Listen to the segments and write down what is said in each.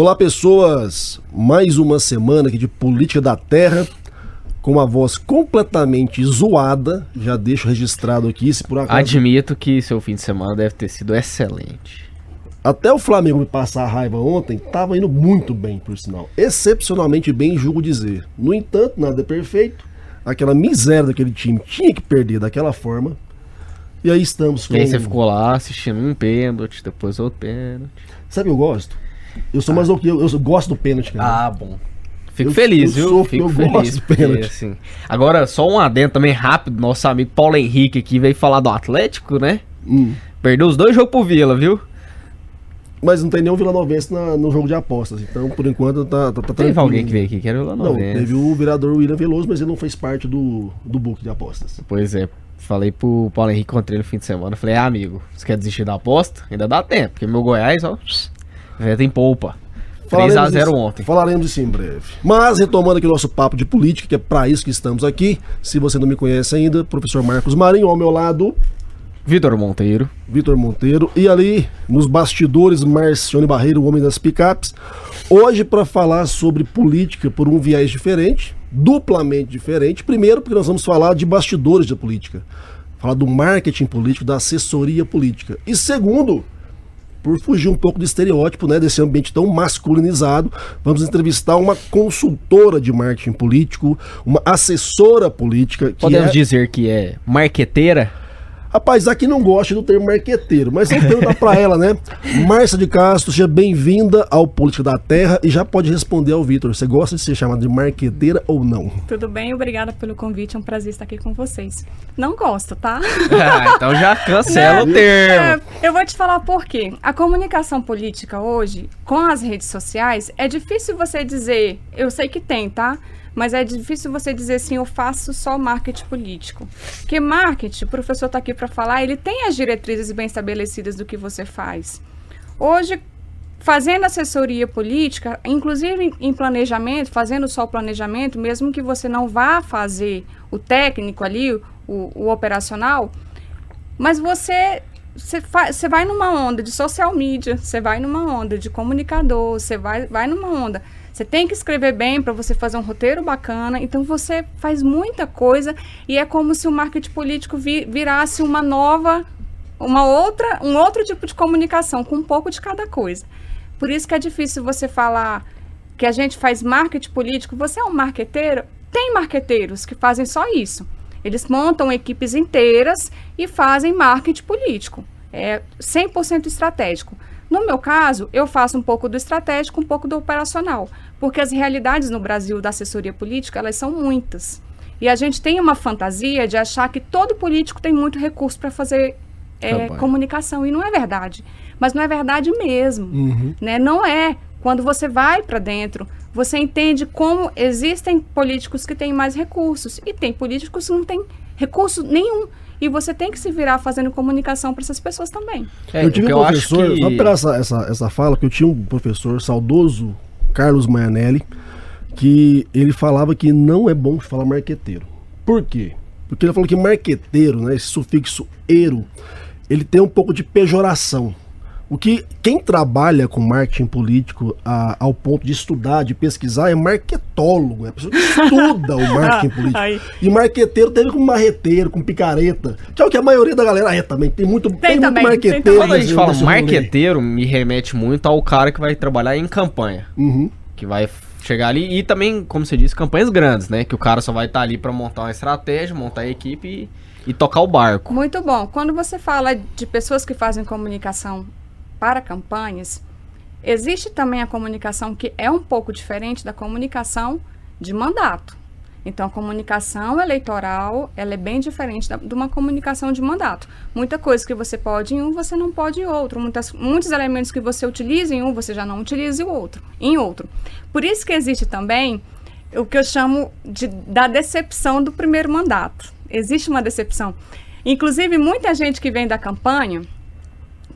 Olá, pessoas! Mais uma semana aqui de Política da Terra, com uma voz completamente zoada. Já deixo registrado aqui, se por acaso. Admito que seu fim de semana deve ter sido excelente. Até o Flamengo me passar a raiva ontem, tava indo muito bem, por sinal. Excepcionalmente bem, julgo dizer. No entanto, nada é perfeito. Aquela miséria daquele time tinha que perder daquela forma. E aí estamos com. E aí você ficou lá assistindo um pênalti, depois outro pênalti. Sabe o que eu gosto? Eu sou ah. mais do que eu, eu gosto do pênalti, cara. Ah, bom. Fico eu, feliz, eu viu? Sou, Fico eu feliz. Gosto porque, assim. Agora, só um adendo também rápido. Nosso amigo Paulo Henrique aqui veio falar do Atlético, né? Hum. Perdeu os dois jogos pro Vila, viu? Mas não tem nenhum Vila Novense na, no jogo de apostas. Então, por enquanto, tá, tá, tá Teve alguém que veio aqui que era Vila Novense. Não, teve o vereador William Veloso, mas ele não fez parte do, do book de apostas. Pois é. Falei pro Paulo Henrique, encontrei no fim de semana. Falei, ah, amigo, você quer desistir da aposta? Ainda dá tempo, porque meu Goiás, ó, já tem polpa. 3x0 ontem. Falaremos disso em breve. Mas, retomando aqui o nosso papo de política, que é para isso que estamos aqui. Se você não me conhece ainda, professor Marcos Marinho, ao meu lado. Vitor Monteiro. Vitor Monteiro. E ali, nos bastidores, Marcione Barreiro, o homem das picapes. Hoje, para falar sobre política por um viés diferente, duplamente diferente. Primeiro, porque nós vamos falar de bastidores da política. Falar do marketing político, da assessoria política. E segundo, por fugir um pouco do estereótipo, né, desse ambiente tão masculinizado, vamos entrevistar uma consultora de marketing político, uma assessora política. Podemos é... dizer que é marqueteira? Rapaz, aqui não gosta do termo marqueteiro, mas vamos perguntar pra ela, né? Márcia de Castro, seja bem-vinda ao Política da Terra e já pode responder ao Vitor. Você gosta de ser chamada de marqueteira ou não? Tudo bem, obrigada pelo convite, é um prazer estar aqui com vocês. Não gosto, tá? ah, então já cancela né? o termo. É, eu vou te falar por quê. A comunicação política hoje, com as redes sociais, é difícil você dizer, eu sei que tem, tá? Mas é difícil você dizer assim, eu faço só marketing político. Porque marketing, o professor está aqui para falar, ele tem as diretrizes bem estabelecidas do que você faz. Hoje, fazendo assessoria política, inclusive em planejamento, fazendo só o planejamento, mesmo que você não vá fazer o técnico ali, o, o operacional, mas você você vai numa onda de social media, você vai numa onda de comunicador, você vai, vai numa onda você tem que escrever bem para você fazer um roteiro bacana. Então você faz muita coisa e é como se o marketing político vi, virasse uma nova, uma outra, um outro tipo de comunicação com um pouco de cada coisa. Por isso que é difícil você falar que a gente faz marketing político. Você é um marqueteiro? Tem marqueteiros que fazem só isso. Eles montam equipes inteiras e fazem marketing político. É 100% estratégico. No meu caso, eu faço um pouco do estratégico, um pouco do operacional, porque as realidades no Brasil da assessoria política, elas são muitas. E a gente tem uma fantasia de achar que todo político tem muito recurso para fazer é, comunicação, e não é verdade. Mas não é verdade mesmo. Uhum. Né? Não é. Quando você vai para dentro, você entende como existem políticos que têm mais recursos e tem políticos que não têm recurso nenhum. E você tem que se virar fazendo comunicação para essas pessoas também. É, eu tive um professor, que... só pela essa, essa, essa fala, que eu tinha um professor saudoso, Carlos Maianelli, que ele falava que não é bom falar marqueteiro. Por quê? Porque ele falou que marqueteiro, né, esse sufixo ero, ele tem um pouco de pejoração. O que quem trabalha com marketing político a, ao ponto de estudar, de pesquisar, é marketólogo, é a pessoa que estuda o marketing político. Aí. E marqueteiro teve com marreteiro, com picareta, que é o que a maioria da galera é também. Tem muito, tem, tem também, muito marqueteiro. Tem Quando a gente fala marqueteiro, me remete muito ao cara que vai trabalhar em campanha. Uhum. Que vai chegar ali e também, como você disse, campanhas grandes, né? Que o cara só vai estar tá ali para montar uma estratégia, montar a equipe e, e tocar o barco. Muito bom. Quando você fala de pessoas que fazem comunicação para campanhas, existe também a comunicação que é um pouco diferente da comunicação de mandato. Então, a comunicação eleitoral ela é bem diferente da, de uma comunicação de mandato. Muita coisa que você pode em um, você não pode em outro. Muitas, muitos elementos que você utiliza em um, você já não utiliza em outro, em outro. Por isso que existe também o que eu chamo de, da decepção do primeiro mandato. Existe uma decepção. Inclusive, muita gente que vem da campanha,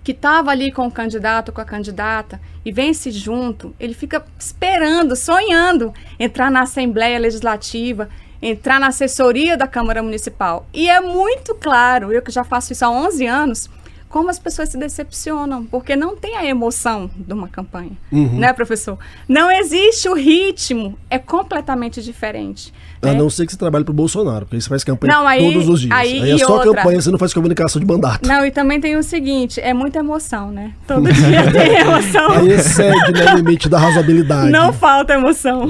que estava ali com o candidato, com a candidata, e vence junto, ele fica esperando, sonhando entrar na Assembleia Legislativa, entrar na assessoria da Câmara Municipal. E é muito claro, eu que já faço isso há 11 anos, como as pessoas se decepcionam, porque não tem a emoção de uma campanha, uhum. né, professor? Não existe o ritmo, é completamente diferente. A né? não ser que você trabalhe para o Bolsonaro, porque você faz campanha não, aí, todos os dias. Aí, aí é só outra... campanha, você não faz comunicação de mandato. Não, e também tem o seguinte, é muita emoção, né? Todo dia tem emoção. Aí excede né, o limite da razoabilidade. Não falta emoção.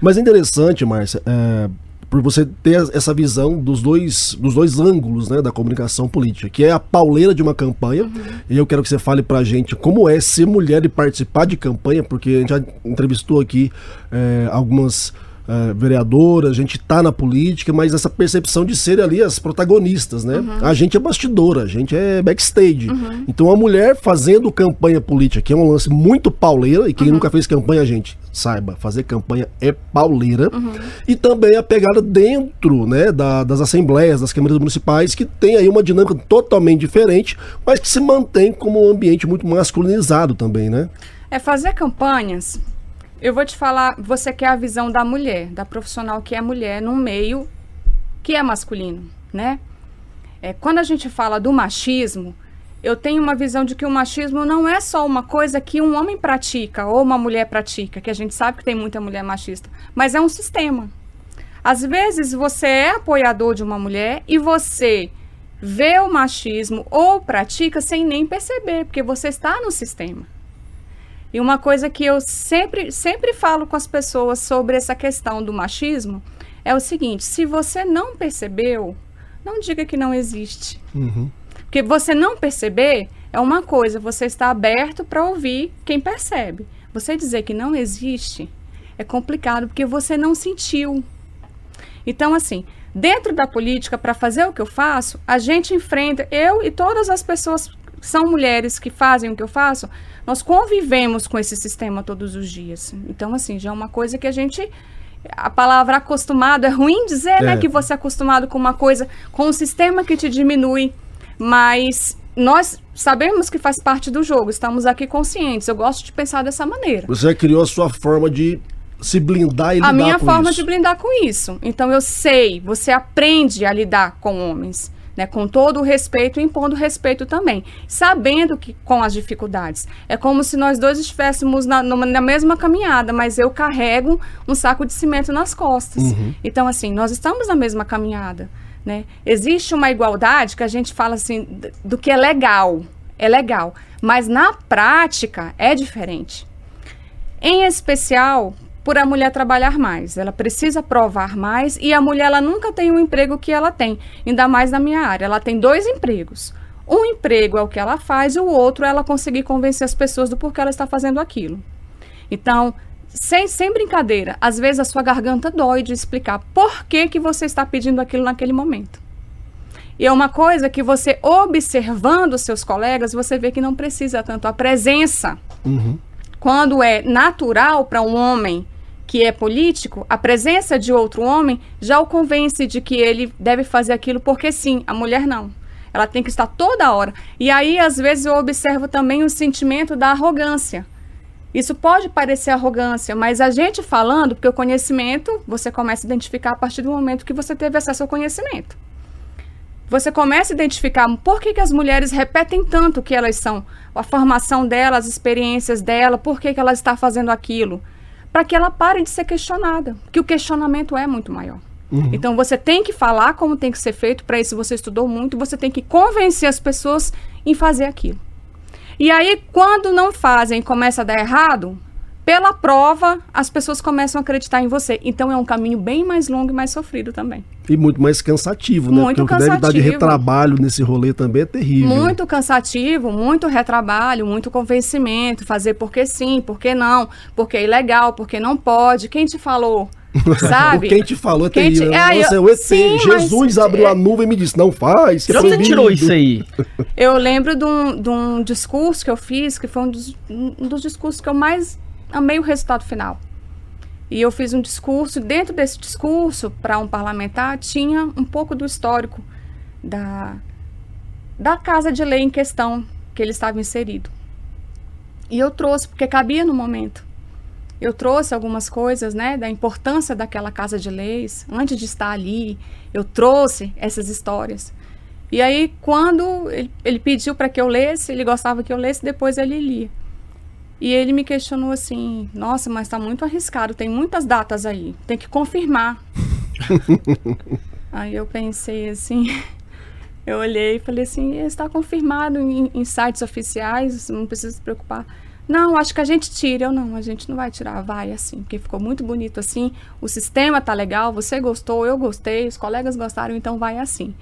Mas é interessante, Márcia, é, por você ter essa visão dos dois, dos dois ângulos né, da comunicação política, que é a pauleira de uma campanha. Uhum. E eu quero que você fale pra gente como é ser mulher e participar de campanha, porque a gente já entrevistou aqui é, algumas uh, vereadora, a gente tá na política, mas essa percepção de ser ali as protagonistas, né? Uhum. A gente é bastidora, a gente é backstage. Uhum. Então a mulher fazendo campanha política, que é um lance muito pauleira, e quem uhum. nunca fez campanha, gente, saiba, fazer campanha é pauleira. Uhum. E também a pegada dentro, né, da, das assembleias, das câmaras municipais, que tem aí uma dinâmica totalmente diferente, mas que se mantém como um ambiente muito masculinizado também, né? É fazer campanhas eu vou te falar, você quer a visão da mulher, da profissional que é mulher num meio que é masculino, né? É, quando a gente fala do machismo, eu tenho uma visão de que o machismo não é só uma coisa que um homem pratica ou uma mulher pratica, que a gente sabe que tem muita mulher machista, mas é um sistema. Às vezes você é apoiador de uma mulher e você vê o machismo ou pratica sem nem perceber, porque você está no sistema. E uma coisa que eu sempre, sempre falo com as pessoas sobre essa questão do machismo é o seguinte: se você não percebeu, não diga que não existe. Uhum. Porque você não perceber é uma coisa, você está aberto para ouvir quem percebe. Você dizer que não existe é complicado porque você não sentiu. Então, assim, dentro da política, para fazer o que eu faço, a gente enfrenta, eu e todas as pessoas são mulheres que fazem o que eu faço, nós convivemos com esse sistema todos os dias. Então, assim, já é uma coisa que a gente. A palavra acostumado é ruim dizer, né, é. né? Que você é acostumado com uma coisa, com um sistema que te diminui. Mas nós sabemos que faz parte do jogo, estamos aqui conscientes. Eu gosto de pensar dessa maneira. Você criou a sua forma de se blindar e lidar com isso. A minha forma de blindar com isso. Então eu sei, você aprende a lidar com homens né, com todo o respeito, impondo respeito também, sabendo que com as dificuldades. É como se nós dois estivéssemos na, numa, na mesma caminhada, mas eu carrego um saco de cimento nas costas. Uhum. Então, assim, nós estamos na mesma caminhada. Né? Existe uma igualdade que a gente fala assim do que é legal, é legal, mas na prática é diferente. Em especial por a mulher trabalhar mais. Ela precisa provar mais e a mulher ela nunca tem o um emprego que ela tem, ainda mais na minha área. Ela tem dois empregos. Um emprego é o que ela faz e o outro é ela conseguir convencer as pessoas do porquê ela está fazendo aquilo. Então, sem, sem brincadeira, às vezes a sua garganta dói de explicar por que, que você está pedindo aquilo naquele momento. E é uma coisa que você, observando seus colegas, você vê que não precisa tanto a presença. Uhum. Quando é natural para um homem que é político, a presença de outro homem já o convence de que ele deve fazer aquilo porque sim, a mulher não. Ela tem que estar toda hora. E aí, às vezes, eu observo também o sentimento da arrogância. Isso pode parecer arrogância, mas a gente falando, porque o conhecimento você começa a identificar a partir do momento que você teve acesso ao conhecimento. Você começa a identificar por que, que as mulheres repetem tanto o que elas são, a formação delas, as experiências dela, por que, que ela está fazendo aquilo para que ela pare de ser questionada, que o questionamento é muito maior. Uhum. Então você tem que falar como tem que ser feito, para isso você estudou muito, você tem que convencer as pessoas em fazer aquilo. E aí, quando não fazem e começa a dar errado, pela prova, as pessoas começam a acreditar em você. Então é um caminho bem mais longo e mais sofrido também. E muito mais cansativo, né? Muito Porque cansativo. o que deve dar de retrabalho nesse rolê também é terrível. Muito cansativo, muito retrabalho, muito convencimento, fazer porque sim, porque não, porque é ilegal, porque não pode. Quem te falou? Sabe? Quem te falou é Quem terrível. Te... É, Nossa, eu... ET. Sim, Jesus mas... abriu a nuvem e me disse, não faz. Que é você tirou isso aí? Eu lembro de um, de um discurso que eu fiz, que foi um dos, um dos discursos que eu mais amei o resultado final. E eu fiz um discurso, dentro desse discurso, para um parlamentar, tinha um pouco do histórico da, da casa de lei em questão que ele estava inserido. E eu trouxe, porque cabia no momento. Eu trouxe algumas coisas, né, da importância daquela casa de leis, antes de estar ali, eu trouxe essas histórias. E aí, quando ele, ele pediu para que eu lesse, ele gostava que eu lesse, depois ele lia. E ele me questionou assim: Nossa, mas está muito arriscado, tem muitas datas aí, tem que confirmar. aí eu pensei assim. Eu olhei e falei assim: está confirmado em, em sites oficiais, não precisa se preocupar. Não, acho que a gente tira. Eu não, a gente não vai tirar, vai assim, porque ficou muito bonito assim. O sistema tá legal, você gostou, eu gostei, os colegas gostaram, então vai assim.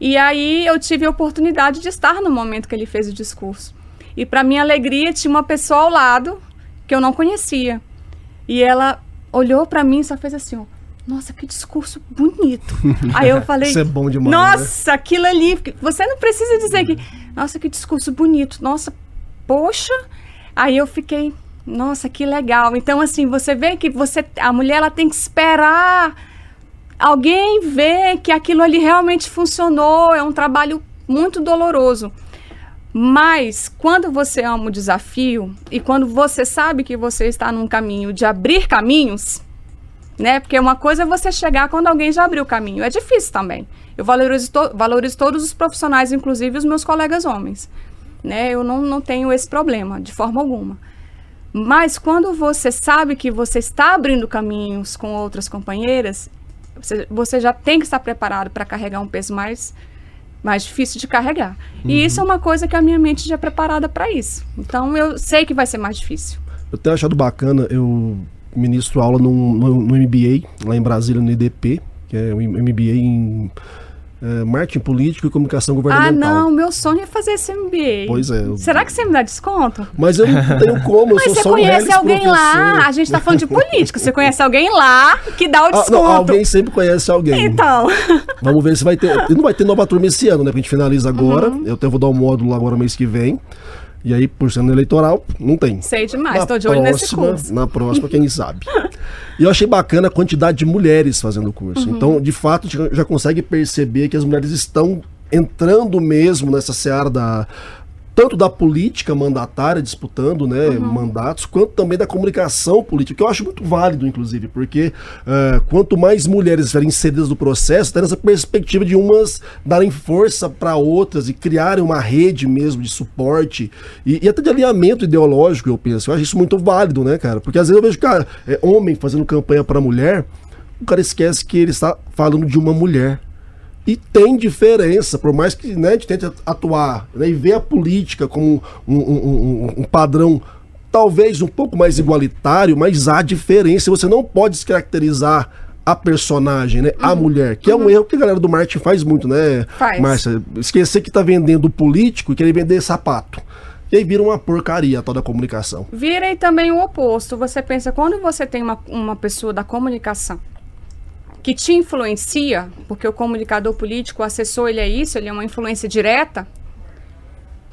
E aí eu tive a oportunidade de estar no momento que ele fez o discurso. E para minha alegria tinha uma pessoa ao lado que eu não conhecia. E ela olhou para mim e só fez assim, ó, nossa, que discurso bonito. Aí eu falei. Isso é bom demais. Né? Nossa, né? aquilo ali. Você não precisa dizer que. Nossa, que discurso bonito. Nossa, poxa. Aí eu fiquei. Nossa, que legal. Então, assim, você vê que você, a mulher ela tem que esperar alguém ver que aquilo ali realmente funcionou. É um trabalho muito doloroso. Mas quando você ama o desafio e quando você sabe que você está num caminho de abrir caminhos, né? Porque uma coisa é você chegar quando alguém já abriu o caminho. É difícil também. Eu valorizo, to valorizo todos os profissionais, inclusive os meus colegas homens. Né? Eu não, não tenho esse problema, de forma alguma. Mas quando você sabe que você está abrindo caminhos com outras companheiras, você, você já tem que estar preparado para carregar um peso mais, mais difícil de carregar. Uhum. E isso é uma coisa que a minha mente já é preparada para isso. Então eu sei que vai ser mais difícil. Eu tenho achado bacana, eu ministro aula no, no, no MBA, lá em Brasília, no IDP, que é o MBA em é, marketing político e comunicação governamental. Ah, não, meu sonho é fazer esse MBA. Pois é. Eu... Será que você me dá desconto? Mas eu não tenho como, eu Mas sou você só conhece um alguém professor. lá, a gente tá falando de política, você conhece alguém lá que dá o desconto. Ah, não, alguém sempre conhece alguém. Então. Vamos ver se vai ter, não vai ter nova turma esse ano, né, a gente finaliza agora, uhum. eu até vou dar um módulo agora mês que vem. E aí, por sendo eleitoral, não tem. Sei demais, estou de olho nesse curso. Na próxima, quem sabe. e eu achei bacana a quantidade de mulheres fazendo o curso. Uhum. Então, de fato, já consegue perceber que as mulheres estão entrando mesmo nessa seara da, tanto da política mandatária disputando né, uhum. mandatos, quanto também da comunicação política, que eu acho muito válido, inclusive, porque uh, quanto mais mulheres estiverem inseridas no processo, tem essa perspectiva de umas darem força para outras e criarem uma rede mesmo de suporte e, e, até de alinhamento ideológico, eu penso. Eu acho isso muito válido, né, cara? Porque às vezes eu vejo, cara, é, homem fazendo campanha para mulher, o cara esquece que ele está falando de uma mulher. E tem diferença, por mais que né, a gente tente atuar né, e ver a política como um, um, um, um padrão talvez um pouco mais igualitário, mas há diferença. Você não pode descaracterizar a personagem, né? Uhum. A mulher, que uhum. é um erro que a galera do marketing faz muito, né? Faz. Márcia, esquecer que tá vendendo político e querer vender sapato. E aí vira uma porcaria toda a comunicação. Vira e também o oposto. Você pensa, quando você tem uma, uma pessoa da comunicação que te influencia, porque o comunicador político, o assessor, ele é isso, ele é uma influência direta,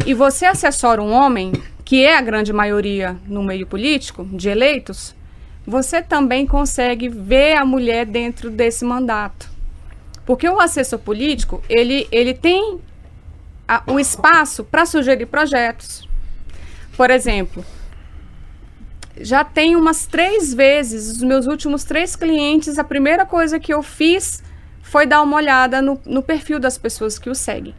e você assessora um homem, que é a grande maioria no meio político, de eleitos, você também consegue ver a mulher dentro desse mandato. Porque o assessor político, ele, ele tem a, o espaço para sugerir projetos. Por exemplo, já tem umas três vezes, os meus últimos três clientes, a primeira coisa que eu fiz foi dar uma olhada no, no perfil das pessoas que o seguem.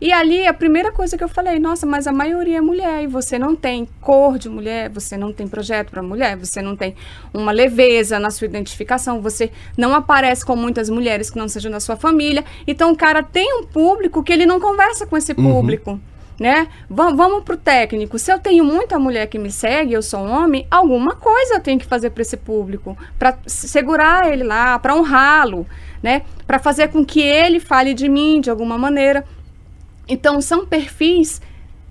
E ali a primeira coisa que eu falei, nossa, mas a maioria é mulher e você não tem cor de mulher, você não tem projeto para mulher, você não tem uma leveza na sua identificação, você não aparece com muitas mulheres que não sejam da sua família. Então o cara tem um público que ele não conversa com esse uhum. público. Uhum né? Vamos, vamos pro técnico. Se eu tenho muita mulher que me segue, eu sou homem, alguma coisa eu tenho que fazer para esse público, para segurar ele lá, para honrá-lo, né? Para fazer com que ele fale de mim de alguma maneira. Então são perfis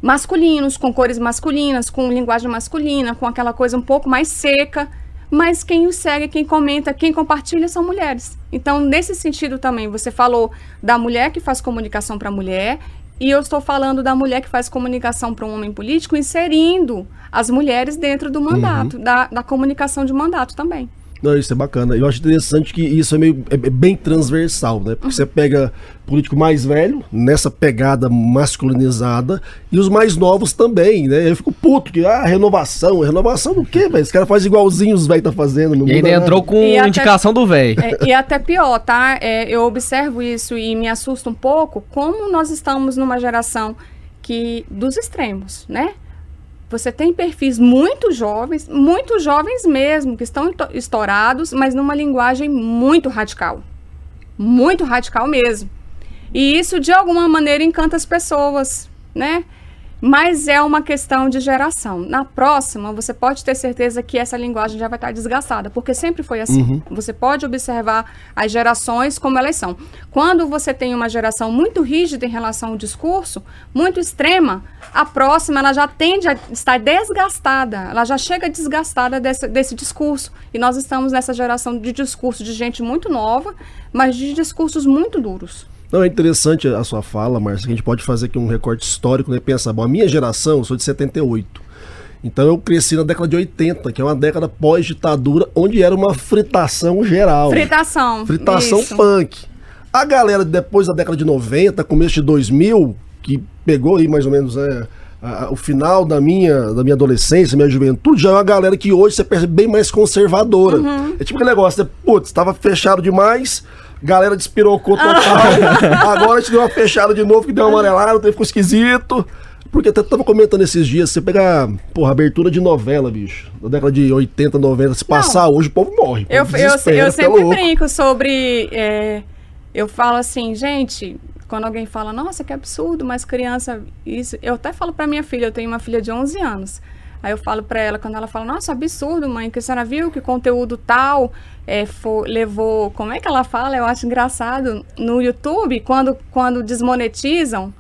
masculinos, com cores masculinas, com linguagem masculina, com aquela coisa um pouco mais seca, mas quem o segue, quem comenta, quem compartilha são mulheres. Então, nesse sentido também, você falou da mulher que faz comunicação para mulher e eu estou falando da mulher que faz comunicação para um homem político, inserindo as mulheres dentro do mandato, uhum. da, da comunicação de mandato também. Não, isso é bacana. Eu acho interessante que isso é, meio, é bem transversal, né? Porque uhum. você pega político mais velho, nessa pegada masculinizada, e os mais novos também, né? Eu fico puto, que, ah, renovação, renovação do quê, velho? Esse cara faz igualzinho os velhos tá fazendo. Não e nada. entrou com e indicação até, do velho. É, e até pior, tá? É, eu observo isso e me assusta um pouco, como nós estamos numa geração que dos extremos, né? Você tem perfis muito jovens, muito jovens mesmo, que estão estourados, mas numa linguagem muito radical. Muito radical mesmo. E isso, de alguma maneira, encanta as pessoas, né? Mas é uma questão de geração. Na próxima, você pode ter certeza que essa linguagem já vai estar desgastada, porque sempre foi assim. Uhum. Você pode observar as gerações como elas são. Quando você tem uma geração muito rígida em relação ao discurso, muito extrema, a próxima ela já tende a estar desgastada, ela já chega desgastada desse, desse discurso. E nós estamos nessa geração de discurso de gente muito nova, mas de discursos muito duros. Não, é interessante a sua fala, Márcia, que a gente pode fazer aqui um recorte histórico, né? Pensa, bom, a minha geração, eu sou de 78. Então eu cresci na década de 80, que é uma década pós-ditadura, onde era uma fritação geral. Fritação. Fritação isso. punk. A galera depois da década de 90, começo de 2000, que pegou aí mais ou menos é, a, a, o final da minha, da minha adolescência, minha juventude, já é uma galera que hoje você percebe bem mais conservadora. Uhum. É tipo aquele negócio, né? putz, estava fechado demais, galera despirocou total. Agora a gente deu uma fechada de novo, que deu uma amarelada, ficou esquisito. Porque até tava comentando esses dias, você pegar, porra, abertura de novela, bicho, da década de 80, 90, se passar Não. hoje, o povo morre. Eu, eu, eu sempre brinco sobre. É, eu falo assim, gente, quando alguém fala, nossa, que absurdo, mas criança, isso. Eu até falo pra minha filha, eu tenho uma filha de 11 anos. Aí eu falo para ela, quando ela fala, nossa, absurdo, mãe, que a senhora viu que conteúdo tal é, for, levou. Como é que ela fala? Eu acho engraçado. No YouTube, quando, quando desmonetizam.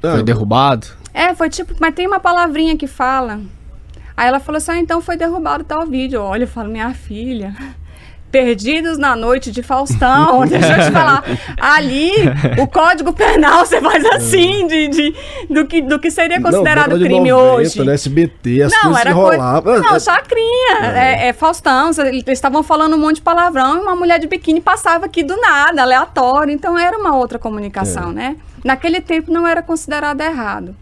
Foi derrubado? É, foi tipo, mas tem uma palavrinha que fala. Aí ela falou assim: ah, então foi derrubado tal vídeo. Olha, eu falo, minha filha. Perdidos na Noite de Faustão. Deixa eu te falar. Ali, o Código Penal, você faz assim, de, de, do, que, do que seria considerado não, crime 90, hoje. Né, SBT, as não, era rolavam. Não, chacrinha. É. É, é Faustão, eles estavam falando um monte de palavrão e uma mulher de biquíni passava aqui do nada, aleatório. Então era uma outra comunicação, é. né? Naquele tempo não era considerado errado.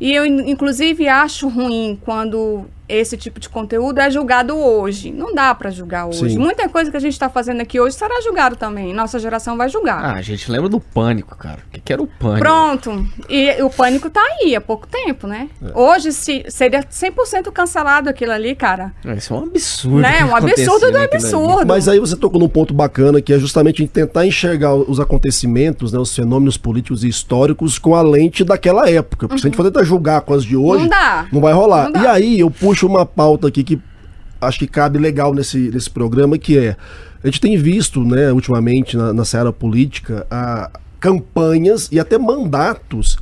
E eu, inclusive, acho ruim quando esse tipo de conteúdo é julgado hoje. Não dá para julgar hoje. Sim. Muita coisa que a gente está fazendo aqui hoje será julgado também. Nossa geração vai julgar. Ah, a gente lembra do pânico, cara. O que, que era o pânico? Pronto. E o pânico tá aí há pouco tempo, né? É. Hoje se, seria 100% cancelado aquilo ali, cara. É, isso é um absurdo. Né? Um absurdo do absurdo. Ali. Mas aí você tocou num ponto bacana que é justamente tentar enxergar os acontecimentos, né, os fenômenos políticos e históricos com a lente daquela época. Porque uhum. se a gente for tentar julgar com as de hoje, não, dá. não vai rolar. Não e aí eu puxo puxo uma pauta aqui que acho que cabe legal nesse, nesse programa, que é, a gente tem visto, né, ultimamente, na, na seara política, a, campanhas e até mandatos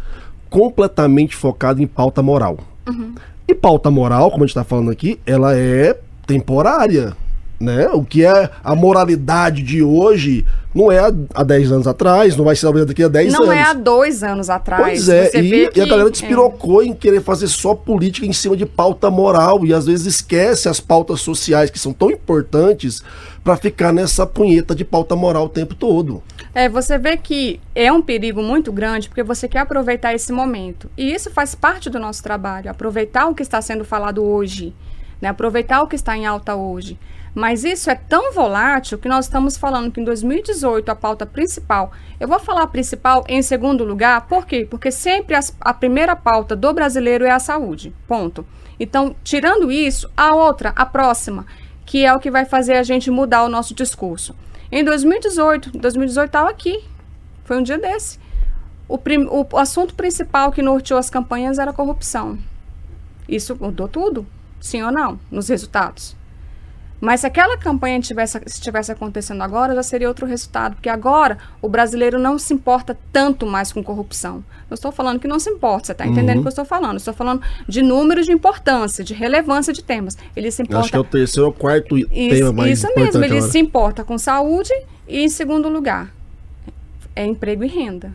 completamente focados em pauta moral. Uhum. E pauta moral, como a gente está falando aqui, ela é temporária. Né? O que é a moralidade de hoje não é há 10 anos atrás, não vai ser daqui a 10 anos. Não é há dois anos atrás. Pois é, e, que... e, a galera despirocou é. em querer fazer só política em cima de pauta moral e às vezes esquece as pautas sociais que são tão importantes para ficar nessa punheta de pauta moral o tempo todo. É, você vê que é um perigo muito grande porque você quer aproveitar esse momento. E isso faz parte do nosso trabalho, aproveitar o que está sendo falado hoje, né? aproveitar o que está em alta hoje. Mas isso é tão volátil que nós estamos falando que em 2018 a pauta principal, eu vou falar principal em segundo lugar, por quê? Porque sempre as, a primeira pauta do brasileiro é a saúde, ponto. Então, tirando isso, a outra, a próxima, que é o que vai fazer a gente mudar o nosso discurso. Em 2018, 2018 estava aqui, foi um dia desse. O, prim, o assunto principal que norteou as campanhas era corrupção. Isso mudou tudo? Sim ou não? Nos resultados? Mas se aquela campanha tivesse, estivesse acontecendo agora, já seria outro resultado, porque agora o brasileiro não se importa tanto mais com corrupção. Eu estou falando que não se importa, você está entendendo uhum. o que eu estou falando? Eu estou falando de números de importância, de relevância de temas. Ele se importa. Acho que é o terceiro ou quarto isso, tema mais Isso mesmo, ele agora. se importa com saúde e, em segundo lugar, é emprego e renda.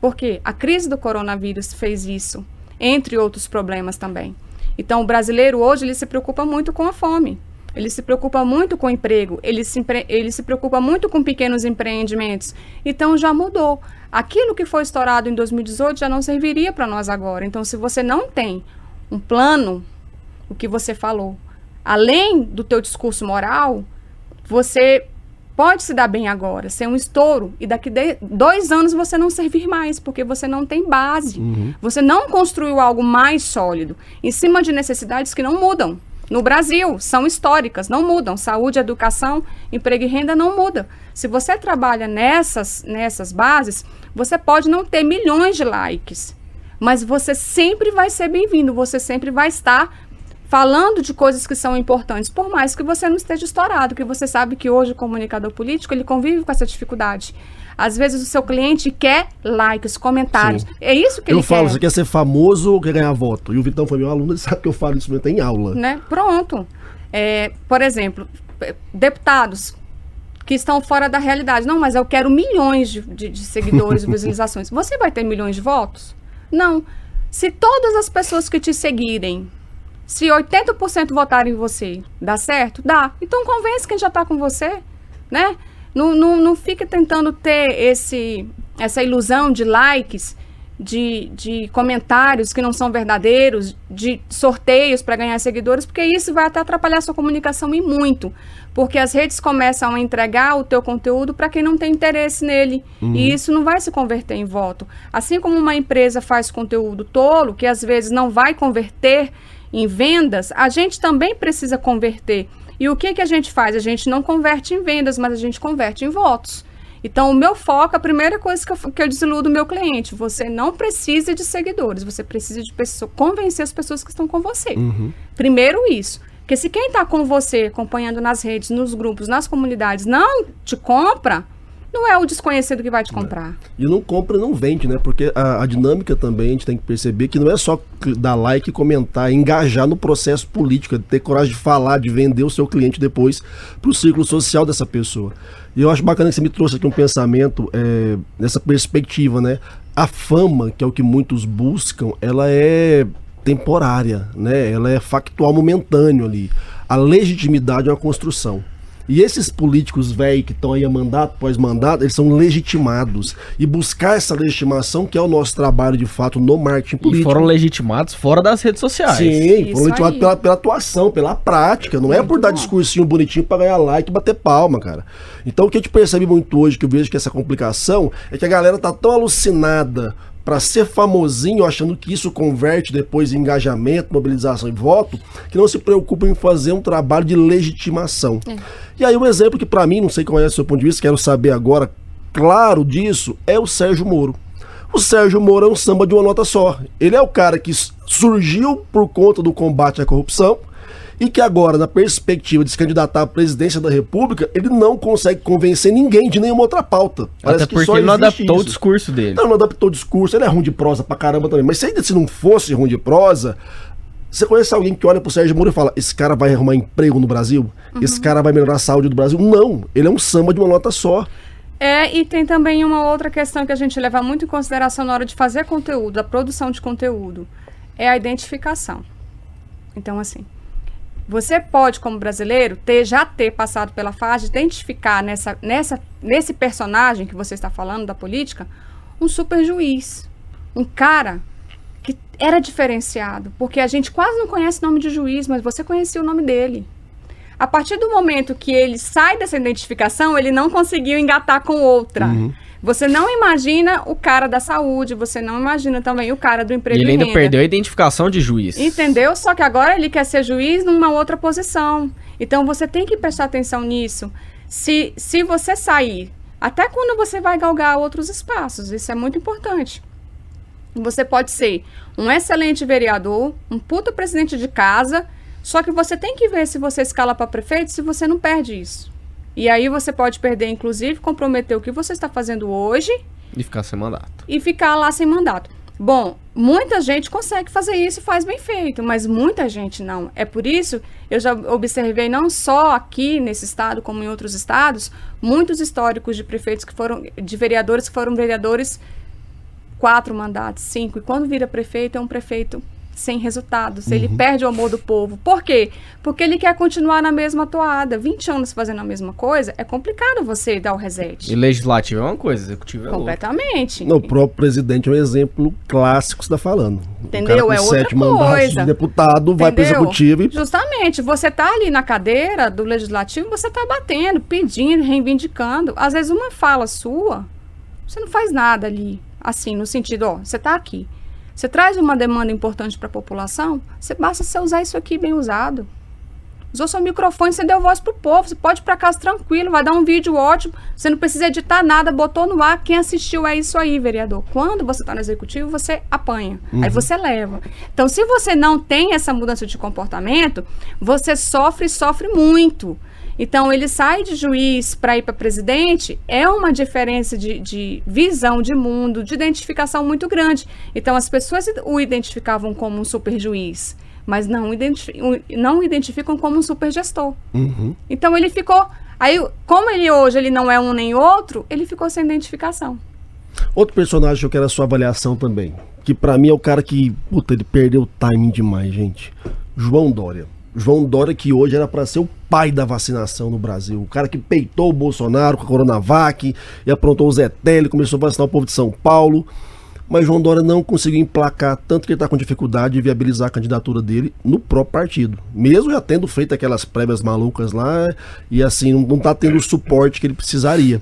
Porque a crise do coronavírus fez isso, entre outros problemas também. Então, o brasileiro hoje ele se preocupa muito com a fome. Ele se preocupa muito com o emprego, ele se, ele se preocupa muito com pequenos empreendimentos. Então já mudou. Aquilo que foi estourado em 2018 já não serviria para nós agora. Então, se você não tem um plano, o que você falou, além do teu discurso moral, você pode se dar bem agora, ser um estouro, e daqui de dois anos você não servir mais, porque você não tem base. Uhum. Você não construiu algo mais sólido, em cima de necessidades que não mudam. No Brasil, são históricas, não mudam. Saúde, educação, emprego e renda não muda. Se você trabalha nessas, nessas bases, você pode não ter milhões de likes, mas você sempre vai ser bem-vindo, você sempre vai estar falando de coisas que são importantes, por mais que você não esteja estourado, que você sabe que hoje o comunicador político, ele convive com essa dificuldade. Às vezes o seu cliente quer likes, comentários. Sim. É isso que eu ele falo, quer. você quer ser famoso ou quer ganhar voto? E o Vitão foi meu aluno, ele sabe que eu falo isso em aula. Né? Pronto. É, por exemplo, deputados que estão fora da realidade. Não, mas eu quero milhões de, de, de seguidores, visualizações. Você vai ter milhões de votos? Não. Se todas as pessoas que te seguirem, se 80% votarem em você, dá certo? Dá. Então convence quem já está com você, né? Não, não, não fica tentando ter esse, essa ilusão de likes, de, de comentários que não são verdadeiros, de sorteios para ganhar seguidores, porque isso vai até atrapalhar a sua comunicação e muito. Porque as redes começam a entregar o teu conteúdo para quem não tem interesse nele. Uhum. E isso não vai se converter em voto. Assim como uma empresa faz conteúdo tolo, que às vezes não vai converter em vendas, a gente também precisa converter. E o que, que a gente faz? A gente não converte em vendas, mas a gente converte em votos. Então, o meu foco, a primeira coisa que eu, que eu desiludo o meu cliente, você não precisa de seguidores, você precisa de pessoa, convencer as pessoas que estão com você. Uhum. Primeiro isso. Porque se quem está com você, acompanhando nas redes, nos grupos, nas comunidades, não te compra, não é o desconhecido que vai te comprar. E não compra, não vende, né? Porque a, a, dinâmica também a gente tem que perceber que não é só dar like, comentar, engajar no processo político, é ter coragem de falar, de vender o seu cliente depois para o círculo social dessa pessoa. E eu acho bacana que você me trouxe aqui um pensamento é, nessa perspectiva, né? A fama, que é o que muitos buscam, ela é temporária, né? Ela é factual momentâneo ali. A legitimidade é uma construção. E esses políticos velhos que estão aí a mandato após mandato, eles são legitimados. E buscar essa legitimação, que é o nosso trabalho de fato no marketing político. E foram legitimados fora das redes sociais. Sim, Isso foram legitimados pela, pela, atuação, pela prática. Não é por dar discursinho bonitinho para ganhar like e bater palma, cara. Então o que a gente percebe muito hoje, que eu vejo que essa complicação, é que a galera tá tão alucinada para ser famosinho, achando que isso converte depois em engajamento, mobilização e voto, que não se preocupa em fazer um trabalho de legitimação. É. E aí um exemplo que para mim, não sei qual é o seu ponto de vista, quero saber agora, claro disso, é o Sérgio Moro. O Sérgio Moro é um samba de uma nota só. Ele é o cara que surgiu por conta do combate à corrupção, e que agora, na perspectiva de se candidatar à presidência da República, ele não consegue convencer ninguém de nenhuma outra pauta. Parece Até porque ele não adaptou isso. o discurso dele. Não, não adaptou o discurso, ele é ruim de prosa pra caramba também. Mas se ainda se não fosse ruim de prosa, você conhece alguém que olha pro Sérgio Moro e fala: esse cara vai arrumar emprego no Brasil? Uhum. Esse cara vai melhorar a saúde do Brasil? Não, ele é um samba de uma nota só. É, e tem também uma outra questão que a gente leva muito em consideração na hora de fazer conteúdo, a produção de conteúdo, é a identificação. Então, assim, você pode, como brasileiro, ter já ter passado pela fase de identificar nessa, nessa, nesse personagem que você está falando da política um super juiz, um cara que era diferenciado, porque a gente quase não conhece o nome de juiz, mas você conhecia o nome dele. A partir do momento que ele sai dessa identificação, ele não conseguiu engatar com outra. Uhum. Você não imagina o cara da saúde, você não imagina também o cara do emprego. E ele ainda perdeu a identificação de juiz. Entendeu? Só que agora ele quer ser juiz numa outra posição. Então você tem que prestar atenção nisso. Se, se você sair, até quando você vai galgar outros espaços, isso é muito importante. Você pode ser um excelente vereador, um puta presidente de casa, só que você tem que ver se você escala para prefeito, se você não perde isso. E aí você pode perder, inclusive, comprometer o que você está fazendo hoje. E ficar sem mandato. E ficar lá sem mandato. Bom, muita gente consegue fazer isso e faz bem feito, mas muita gente não. É por isso eu já observei não só aqui nesse estado, como em outros estados, muitos históricos de prefeitos que foram, de vereadores que foram vereadores quatro mandatos, cinco, e quando vira prefeito é um prefeito sem resultados, uhum. ele perde o amor do povo. Por quê? Porque ele quer continuar na mesma toada. 20 anos fazendo a mesma coisa, é complicado você dar o reset. E legislativo é uma coisa, executivo é Completamente. Não, o próprio presidente é um exemplo clássico que você está falando. Entendeu? é outra sete coisa. de deputado, Entendeu? vai para o executivo e... Justamente, você está ali na cadeira do legislativo, você está batendo, pedindo, reivindicando. Às vezes uma fala sua, você não faz nada ali, assim, no sentido, ó, você está aqui. Você traz uma demanda importante para a população, você basta você usar isso aqui bem usado. Usou seu microfone, você deu voz pro povo. Você pode ir para casa tranquilo, vai dar um vídeo ótimo. Você não precisa editar nada, botou no ar. Quem assistiu é isso aí, vereador. Quando você está no executivo, você apanha. Uhum. Aí você leva. Então, se você não tem essa mudança de comportamento, você sofre sofre muito. Então, ele sai de juiz para ir para presidente, é uma diferença de, de, visão de mundo, de identificação muito grande. Então, as pessoas o identificavam como um super juiz, mas não, identifi não identificam como um super gestor. Uhum. Então, ele ficou. Aí, como ele hoje ele não é um nem outro, ele ficou sem identificação. Outro personagem que eu quero a sua avaliação também, que para mim é o cara que, puta, ele perdeu o timing demais, gente. João Dória. João Dória, que hoje era para ser o pai da vacinação no Brasil. O cara que peitou o Bolsonaro com a Coronavac e aprontou o Zé Tele, começou a vacinar o povo de São Paulo. Mas João Dória não conseguiu emplacar, tanto que ele está com dificuldade de viabilizar a candidatura dele no próprio partido. Mesmo já tendo feito aquelas prévias malucas lá, e assim, não está tendo o suporte que ele precisaria.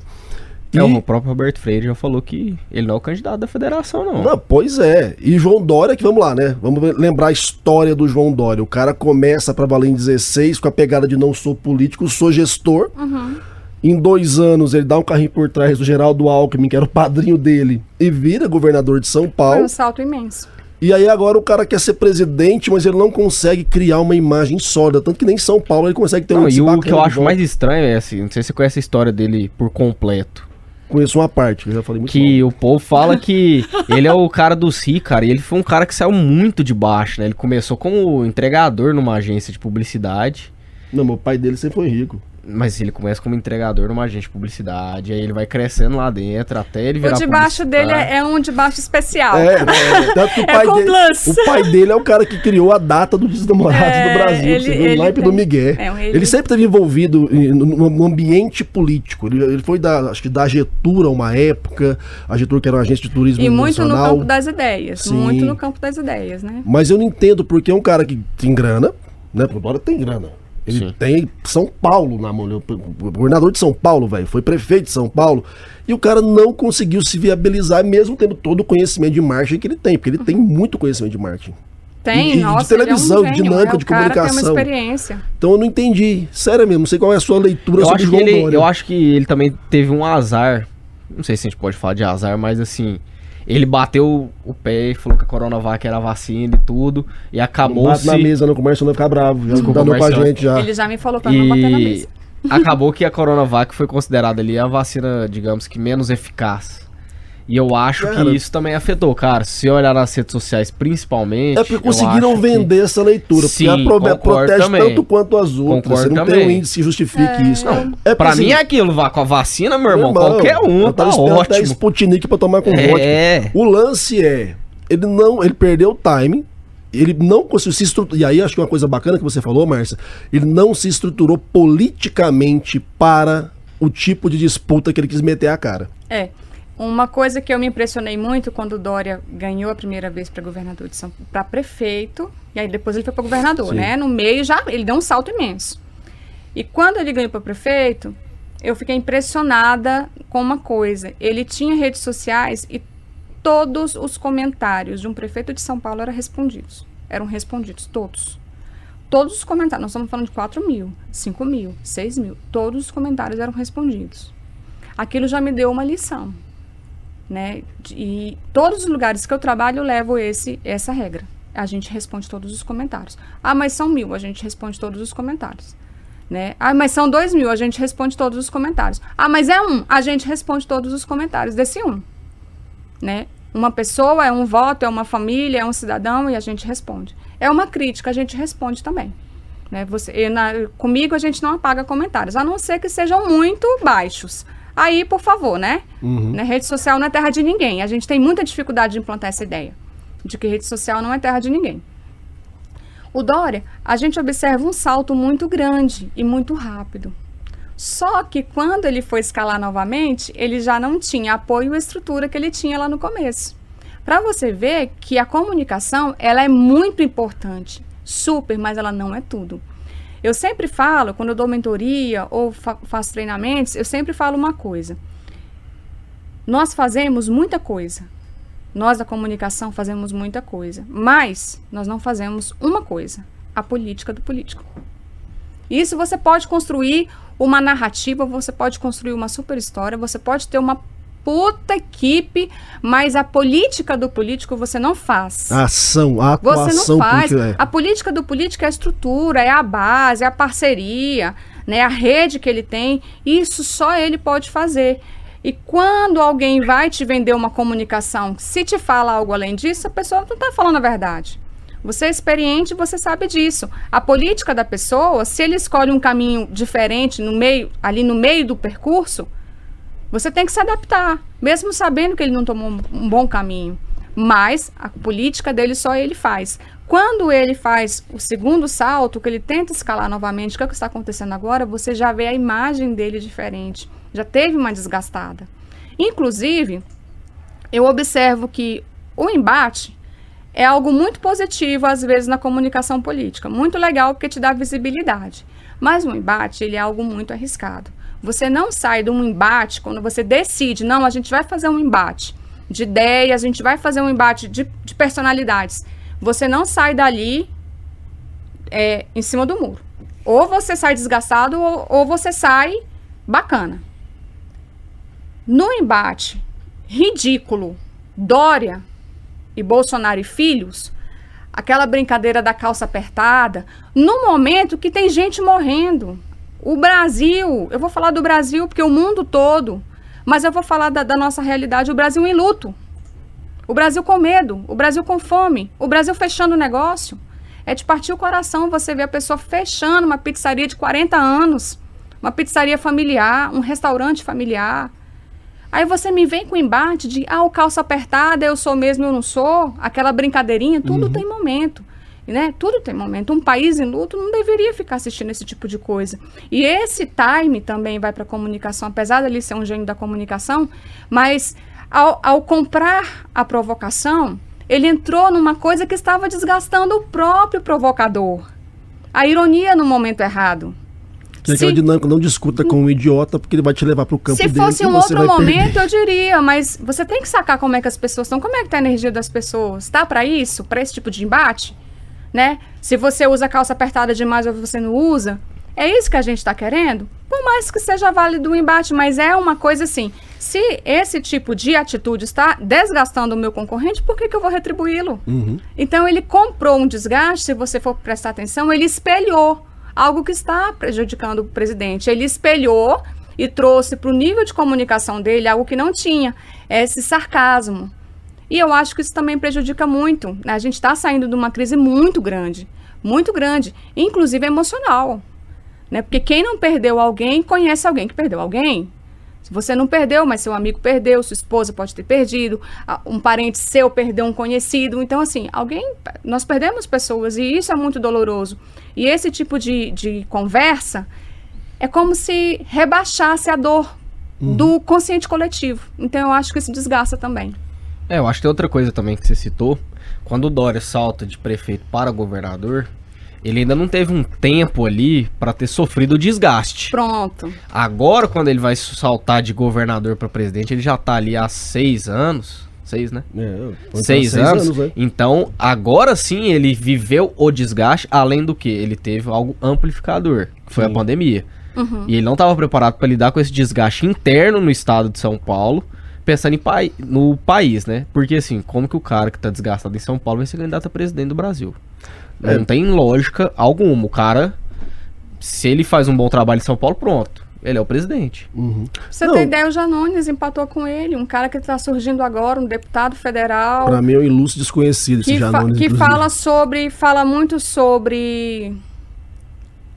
É, o próprio Roberto Freire já falou que ele não é o candidato da federação, não. não. Pois é. E João Dória, que vamos lá, né? Vamos lembrar a história do João Dória. O cara começa para valer em 16 com a pegada de não sou político, sou gestor. Uhum. Em dois anos, ele dá um carrinho por trás do Geraldo Alckmin, que era o padrinho dele, e vira governador de São Paulo. Foi um salto imenso. E aí agora o cara quer ser presidente, mas ele não consegue criar uma imagem sólida. Tanto que nem em São Paulo ele consegue ter não, um E o que eu acho mais estranho é assim, não sei se você conhece a história dele por completo conheço uma parte, já falei muito Que mal. o povo fala que ele é o cara do Si, cara, e ele foi um cara que saiu muito de baixo, né? Ele começou como entregador numa agência de publicidade. Não, meu pai dele sempre foi rico. Mas ele começa como entregador numa agência de publicidade, aí ele vai crescendo lá dentro até ele virar O de baixo dele é, é um de baixo especial. É, é tanto que o, é pai dele, o pai dele é o cara que criou a data do Dia dos Namorados é, do Brasil, ele, você viu, o naipe do Miguel. É, ele... ele... sempre esteve envolvido no, ambiente político. Ele, ele, foi da, acho que da Getura uma época, a Getura que era uma agência de turismo E muito nacional. no campo das ideias, Sim. muito no campo das ideias, né? Mas eu não entendo porque é um cara que tem grana, né? Porque tem grana. Ele Sim. tem São Paulo na mão. O governador de São Paulo, velho. Foi prefeito de São Paulo. E o cara não conseguiu se viabilizar, mesmo tendo todo o conhecimento de marketing que ele tem. Porque ele tem muito conhecimento de marketing. Tem, e, nossa, de televisão, é um dinâmica, é, de comunicação. Tem uma experiência. Então eu não entendi. Sério mesmo, não sei qual é a sua leitura eu sobre João ele, Dória. Eu acho que ele também teve um azar. Não sei se a gente pode falar de azar, mas assim ele bateu o pé e falou que a Coronavac era vacina e tudo. E acabou se... na mesa no comércio não ficar bravo. Já Desculpa, com a gente já. Ele já me falou pra e... não bater na mesa. Acabou que a Coronavac foi considerada ali a vacina, digamos que menos eficaz. E eu acho cara, que isso também afetou, cara. Se olhar nas redes sociais, principalmente. É porque conseguiram vender que... essa leitura. Sim, porque a protege também. tanto quanto as outras. Concordo Você não também. tem um índice que justifique é... isso. Não, é pra assim, mim é aquilo, vá com a vacina, meu irmão. irmão qualquer um, tá ótimo. Até Sputnik pra tomar com é. vodka. O lance é. Ele não. Ele perdeu o time. Ele não conseguiu se estruturar. E aí acho que uma coisa bacana que você falou, Márcia. Ele não se estruturou politicamente para o tipo de disputa que ele quis meter a cara. É. Uma coisa que eu me impressionei muito quando o Dória ganhou a primeira vez para governador de São para prefeito, e aí depois ele foi para governador, Sim. né? No meio já ele deu um salto imenso. E quando ele ganhou para prefeito, eu fiquei impressionada com uma coisa. Ele tinha redes sociais e todos os comentários de um prefeito de São Paulo eram respondidos. Eram respondidos, todos. Todos os comentários, nós estamos falando de 4 mil, 5 mil, 6 mil, todos os comentários eram respondidos. Aquilo já me deu uma lição né? E todos os lugares que eu trabalho eu levo esse, essa regra. A gente responde todos os comentários. Ah, mas são mil, a gente responde todos os comentários. Né? Ah, mas são dois mil, a gente responde todos os comentários. Ah, mas é um, a gente responde todos os comentários desse um. Né? Uma pessoa é um voto, é uma família, é um cidadão e a gente responde. É uma crítica, a gente responde também. Né? Você, na, comigo a gente não apaga comentários, a não ser que sejam muito baixos. Aí, por favor, né? Uhum. né? Rede social não é terra de ninguém. A gente tem muita dificuldade de implantar essa ideia de que rede social não é terra de ninguém. O Dória, a gente observa um salto muito grande e muito rápido. Só que quando ele foi escalar novamente, ele já não tinha apoio e estrutura que ele tinha lá no começo. Para você ver que a comunicação, ela é muito importante, super, mas ela não é tudo. Eu sempre falo, quando eu dou mentoria ou fa faço treinamentos, eu sempre falo uma coisa. Nós fazemos muita coisa. Nós da comunicação fazemos muita coisa, mas nós não fazemos uma coisa: a política do político. Isso você pode construir uma narrativa, você pode construir uma super história, você pode ter uma puta equipe, mas a política do político você não faz. A ação, a atuação. Você não faz. É. A política do político é a estrutura, é a base, é a parceria, né, a rede que ele tem. Isso só ele pode fazer. E quando alguém vai te vender uma comunicação, se te fala algo além disso, a pessoa não está falando a verdade. Você é experiente, você sabe disso. A política da pessoa, se ele escolhe um caminho diferente no meio, ali no meio do percurso, você tem que se adaptar, mesmo sabendo que ele não tomou um bom caminho. Mas a política dele só ele faz. Quando ele faz o segundo salto, que ele tenta escalar novamente, o que, é que está acontecendo agora, você já vê a imagem dele diferente. Já teve uma desgastada. Inclusive, eu observo que o embate é algo muito positivo, às vezes, na comunicação política. Muito legal, porque te dá visibilidade. Mas o embate, ele é algo muito arriscado. Você não sai de um embate quando você decide, não, a gente vai fazer um embate de ideias, a gente vai fazer um embate de, de personalidades. Você não sai dali é, em cima do muro. Ou você sai desgastado ou, ou você sai bacana. No embate ridículo, Dória e Bolsonaro e filhos, aquela brincadeira da calça apertada, no momento que tem gente morrendo. O Brasil, eu vou falar do Brasil porque o mundo todo, mas eu vou falar da, da nossa realidade, o Brasil em luto. O Brasil com medo, o Brasil com fome, o Brasil fechando o negócio. É de partir o coração você ver a pessoa fechando uma pizzaria de 40 anos, uma pizzaria familiar, um restaurante familiar. Aí você me vem com o embate de, ah, o calça apertada, eu sou mesmo, eu não sou, aquela brincadeirinha, tudo uhum. tem momento né? Tudo tem momento. Um país em luto não deveria ficar assistindo esse tipo de coisa. E esse time também vai para a comunicação, apesar dele ser um gênio da comunicação, mas ao, ao comprar a provocação, ele entrou numa coisa que estava desgastando o próprio provocador. A ironia no momento errado. Tem aquela dinâmica, não discuta com um idiota, porque ele vai te levar para o campo Se dele. fosse um outro momento, perder. eu diria, mas você tem que sacar como é que as pessoas estão, como é que tá a energia das pessoas. Tá para isso? Para esse tipo de embate? Né? Se você usa calça apertada demais ou você não usa, é isso que a gente está querendo? Por mais que seja válido o embate, mas é uma coisa assim. Se esse tipo de atitude está desgastando o meu concorrente, por que, que eu vou retribuí-lo? Uhum. Então ele comprou um desgaste, se você for prestar atenção, ele espelhou algo que está prejudicando o presidente. Ele espelhou e trouxe para o nível de comunicação dele algo que não tinha, esse sarcasmo, e eu acho que isso também prejudica muito. Né? A gente está saindo de uma crise muito grande, muito grande, inclusive emocional. Né? Porque quem não perdeu alguém, conhece alguém que perdeu alguém. Se você não perdeu, mas seu amigo perdeu, sua esposa pode ter perdido, um parente seu perdeu um conhecido. Então, assim, alguém. Nós perdemos pessoas e isso é muito doloroso. E esse tipo de, de conversa é como se rebaixasse a dor uhum. do consciente coletivo. Então, eu acho que isso desgasta também. É, eu acho que tem outra coisa também que você citou. Quando o Dória salta de prefeito para governador, ele ainda não teve um tempo ali para ter sofrido o desgaste. Pronto. Agora, quando ele vai saltar de governador para presidente, ele já tá ali há seis anos. Seis, né? É, seis, seis, anos. anos né? Então, agora sim ele viveu o desgaste, além do que? Ele teve algo amplificador, que foi sim. a pandemia. Uhum. E ele não estava preparado para lidar com esse desgaste interno no estado de São Paulo pensando em pai, no país, né? Porque assim, como que o cara que tá desgastado em São Paulo vai ser candidato a presidente do Brasil? É. Não tem lógica alguma. O cara, se ele faz um bom trabalho em São Paulo, pronto. Ele é o presidente. Uhum. Você Não. tem ideia, o Janones empatou com ele, um cara que está surgindo agora, um deputado federal. Para mim é um ilustre desconhecido que esse Janones. Fa que fala sobre, fala muito sobre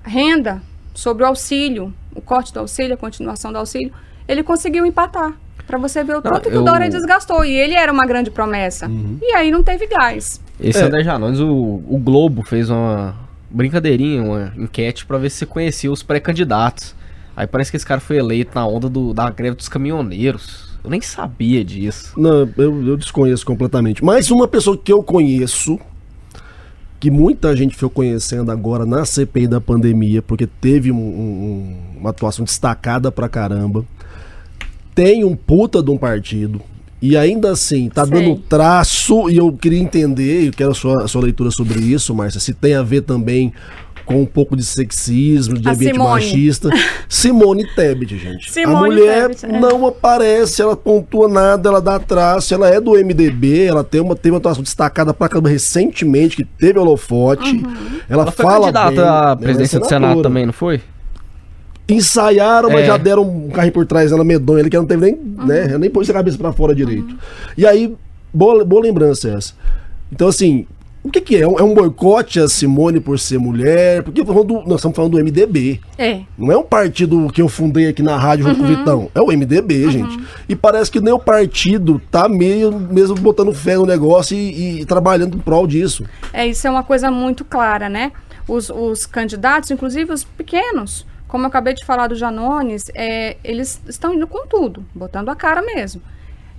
renda, sobre o auxílio, o corte do auxílio, a continuação do auxílio. Ele conseguiu empatar. Para você ver o tanto que o Dória desgastou. E ele era uma grande promessa. Uhum. E aí não teve gás. Esse é. André Janones, o, o Globo fez uma brincadeirinha, uma enquete para ver se você conhecia os pré-candidatos. Aí parece que esse cara foi eleito na onda do, da greve dos caminhoneiros. Eu nem sabia disso. Não, eu, eu desconheço completamente. Mas uma pessoa que eu conheço, que muita gente foi conhecendo agora na CPI da pandemia, porque teve um, um, uma atuação destacada pra caramba, tem um puta de um partido, e ainda assim, tá Sei. dando traço, e eu queria entender, eu quero a sua, a sua leitura sobre isso, Márcia, se tem a ver também com um pouco de sexismo, de a ambiente Simone. machista. Simone Tebet, gente. Simone a mulher Tebet, é. não aparece, ela pontua nada, ela dá traço, ela é do MDB, ela tem uma, teve uma atuação destacada pra caramba recentemente, que teve holofote. Uhum. Ela, ela fala. Foi candidata bem, à é presidência do Senado também, não foi? Ensaiaram, mas é. já deram um carro por trás dela medonha, ele que não teve nem, uhum. né, nem pôs a cabeça para fora direito. Uhum. E aí, boa, boa lembrança essa. Então, assim, o que, que é? É um boicote a Simone por ser mulher? Porque nós estamos falando do MDB. É. Não é um partido que eu fundei aqui na rádio junto uhum. com o uhum. Vitão. É o MDB, uhum. gente. E parece que nem o partido tá meio mesmo botando fé no negócio e, e trabalhando em prol disso. É, isso é uma coisa muito clara, né? Os, os candidatos, inclusive os pequenos, como eu acabei de falar do Janones, é, eles estão indo com tudo, botando a cara mesmo.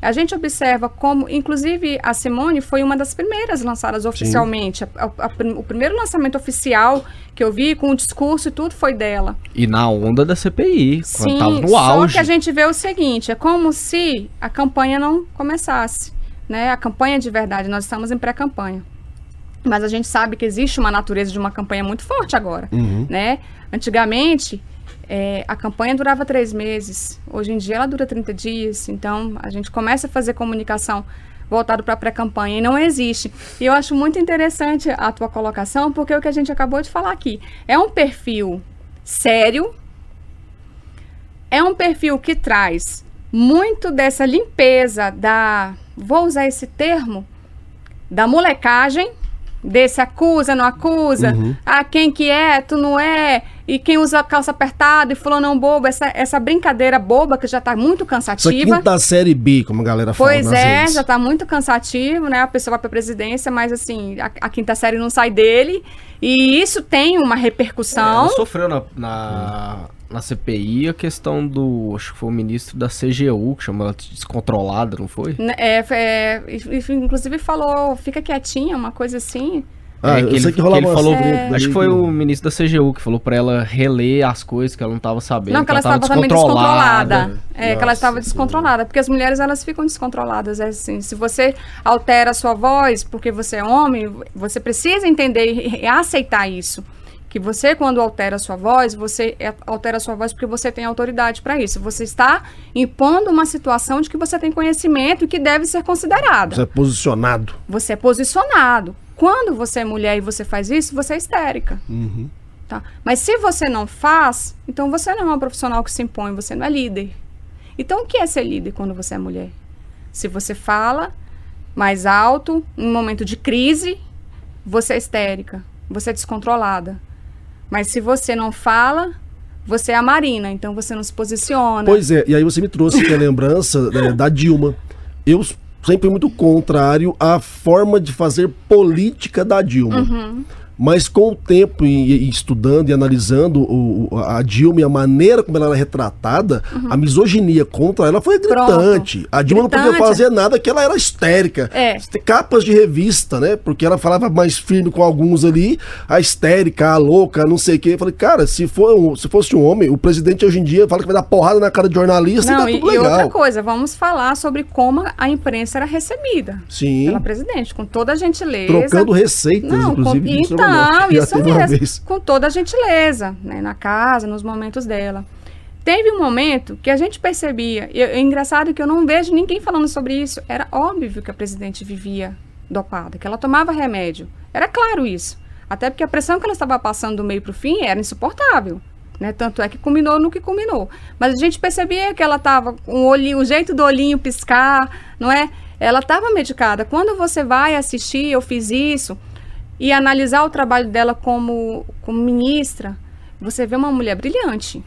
A gente observa como, inclusive, a Simone foi uma das primeiras lançadas oficialmente. A, a, a, o primeiro lançamento oficial que eu vi, com o discurso e tudo, foi dela. E na onda da CPI, Sim, quando tava no auge. Só que a gente vê o seguinte, é como se a campanha não começasse. Né? A campanha de verdade, nós estamos em pré-campanha. Mas a gente sabe que existe uma natureza de uma campanha muito forte agora. Uhum. Né? Antigamente, é, a campanha durava três meses, hoje em dia ela dura 30 dias, então a gente começa a fazer comunicação voltado para a pré-campanha e não existe. E eu acho muito interessante a tua colocação, porque é o que a gente acabou de falar aqui. É um perfil sério, é um perfil que traz muito dessa limpeza da, vou usar esse termo, da molecagem, desse acusa, não acusa, uhum. ah, quem que é, tu não é, e quem usa calça apertada e falou não bobo, essa, essa brincadeira boba que já está muito cansativa. Essa quinta série B, como a galera fala Pois é, redes. já está muito cansativo, né, a pessoa vai para presidência, mas assim, a, a, quinta série não sai dele, e isso tem uma repercussão. É, sofreu na, na, na CPI a questão do, acho que foi o ministro da CGU, que chamou ela de descontrolada, não foi? Né, é, é, inclusive falou, fica quietinha, uma coisa assim. Ah, é, eu sei que rolava ele falou, é... Acho que foi o ministro da CGU que falou para ela reler as coisas que ela não estava sabendo. Não, que, ela, ela estava também descontrolada. É, Nossa, que ela estava descontrolada. Porque as mulheres, elas ficam descontroladas. É assim, se você altera a sua voz porque você é homem, você precisa entender e aceitar isso que você quando altera a sua voz, você é, altera a sua voz porque você tem autoridade para isso. Você está impondo uma situação de que você tem conhecimento e que deve ser considerada. Você é posicionado. Você é posicionado. Quando você é mulher e você faz isso, você é histérica. Uhum. Tá? Mas se você não faz, então você não é uma profissional que se impõe, você não é líder. Então o que é ser líder quando você é mulher? Se você fala mais alto, em um momento de crise, você é histérica, você é descontrolada. Mas se você não fala, você é a Marina, então você não se posiciona. Pois é, e aí você me trouxe a lembrança né, da Dilma. Eu sempre muito contrário à forma de fazer política da Dilma. Uhum. Mas com o tempo e, e estudando e analisando o, a Dilma e a maneira como ela era retratada, uhum. a misoginia contra ela foi gritante. Pronto. A Dilma gritante. não podia fazer nada que ela era histérica. É. Capas de revista, né? Porque ela falava mais firme com alguns ali, a histérica, a louca, não sei o quê. Eu falei, cara, se, for um, se fosse um homem, o presidente hoje em dia fala que vai dar porrada na cara de jornalista não, e tá tudo e. E outra coisa, vamos falar sobre como a imprensa era recebida Sim. pela presidente, com toda a gentileza. Trocando receitas, não, inclusive. Com, então, não, isso mesmo. Com toda a gentileza, né? Na casa, nos momentos dela. Teve um momento que a gente percebia, e é engraçado que eu não vejo ninguém falando sobre isso. Era óbvio que a presidente vivia dopada, que ela tomava remédio. Era claro isso. Até porque a pressão que ela estava passando do meio para o fim era insuportável. Né? Tanto é que culminou no que culminou. Mas a gente percebia que ela estava com o, olhinho, o jeito do olhinho piscar, não é? Ela estava medicada. Quando você vai assistir, eu fiz isso, e analisar o trabalho dela como, como ministra, você vê uma mulher brilhante.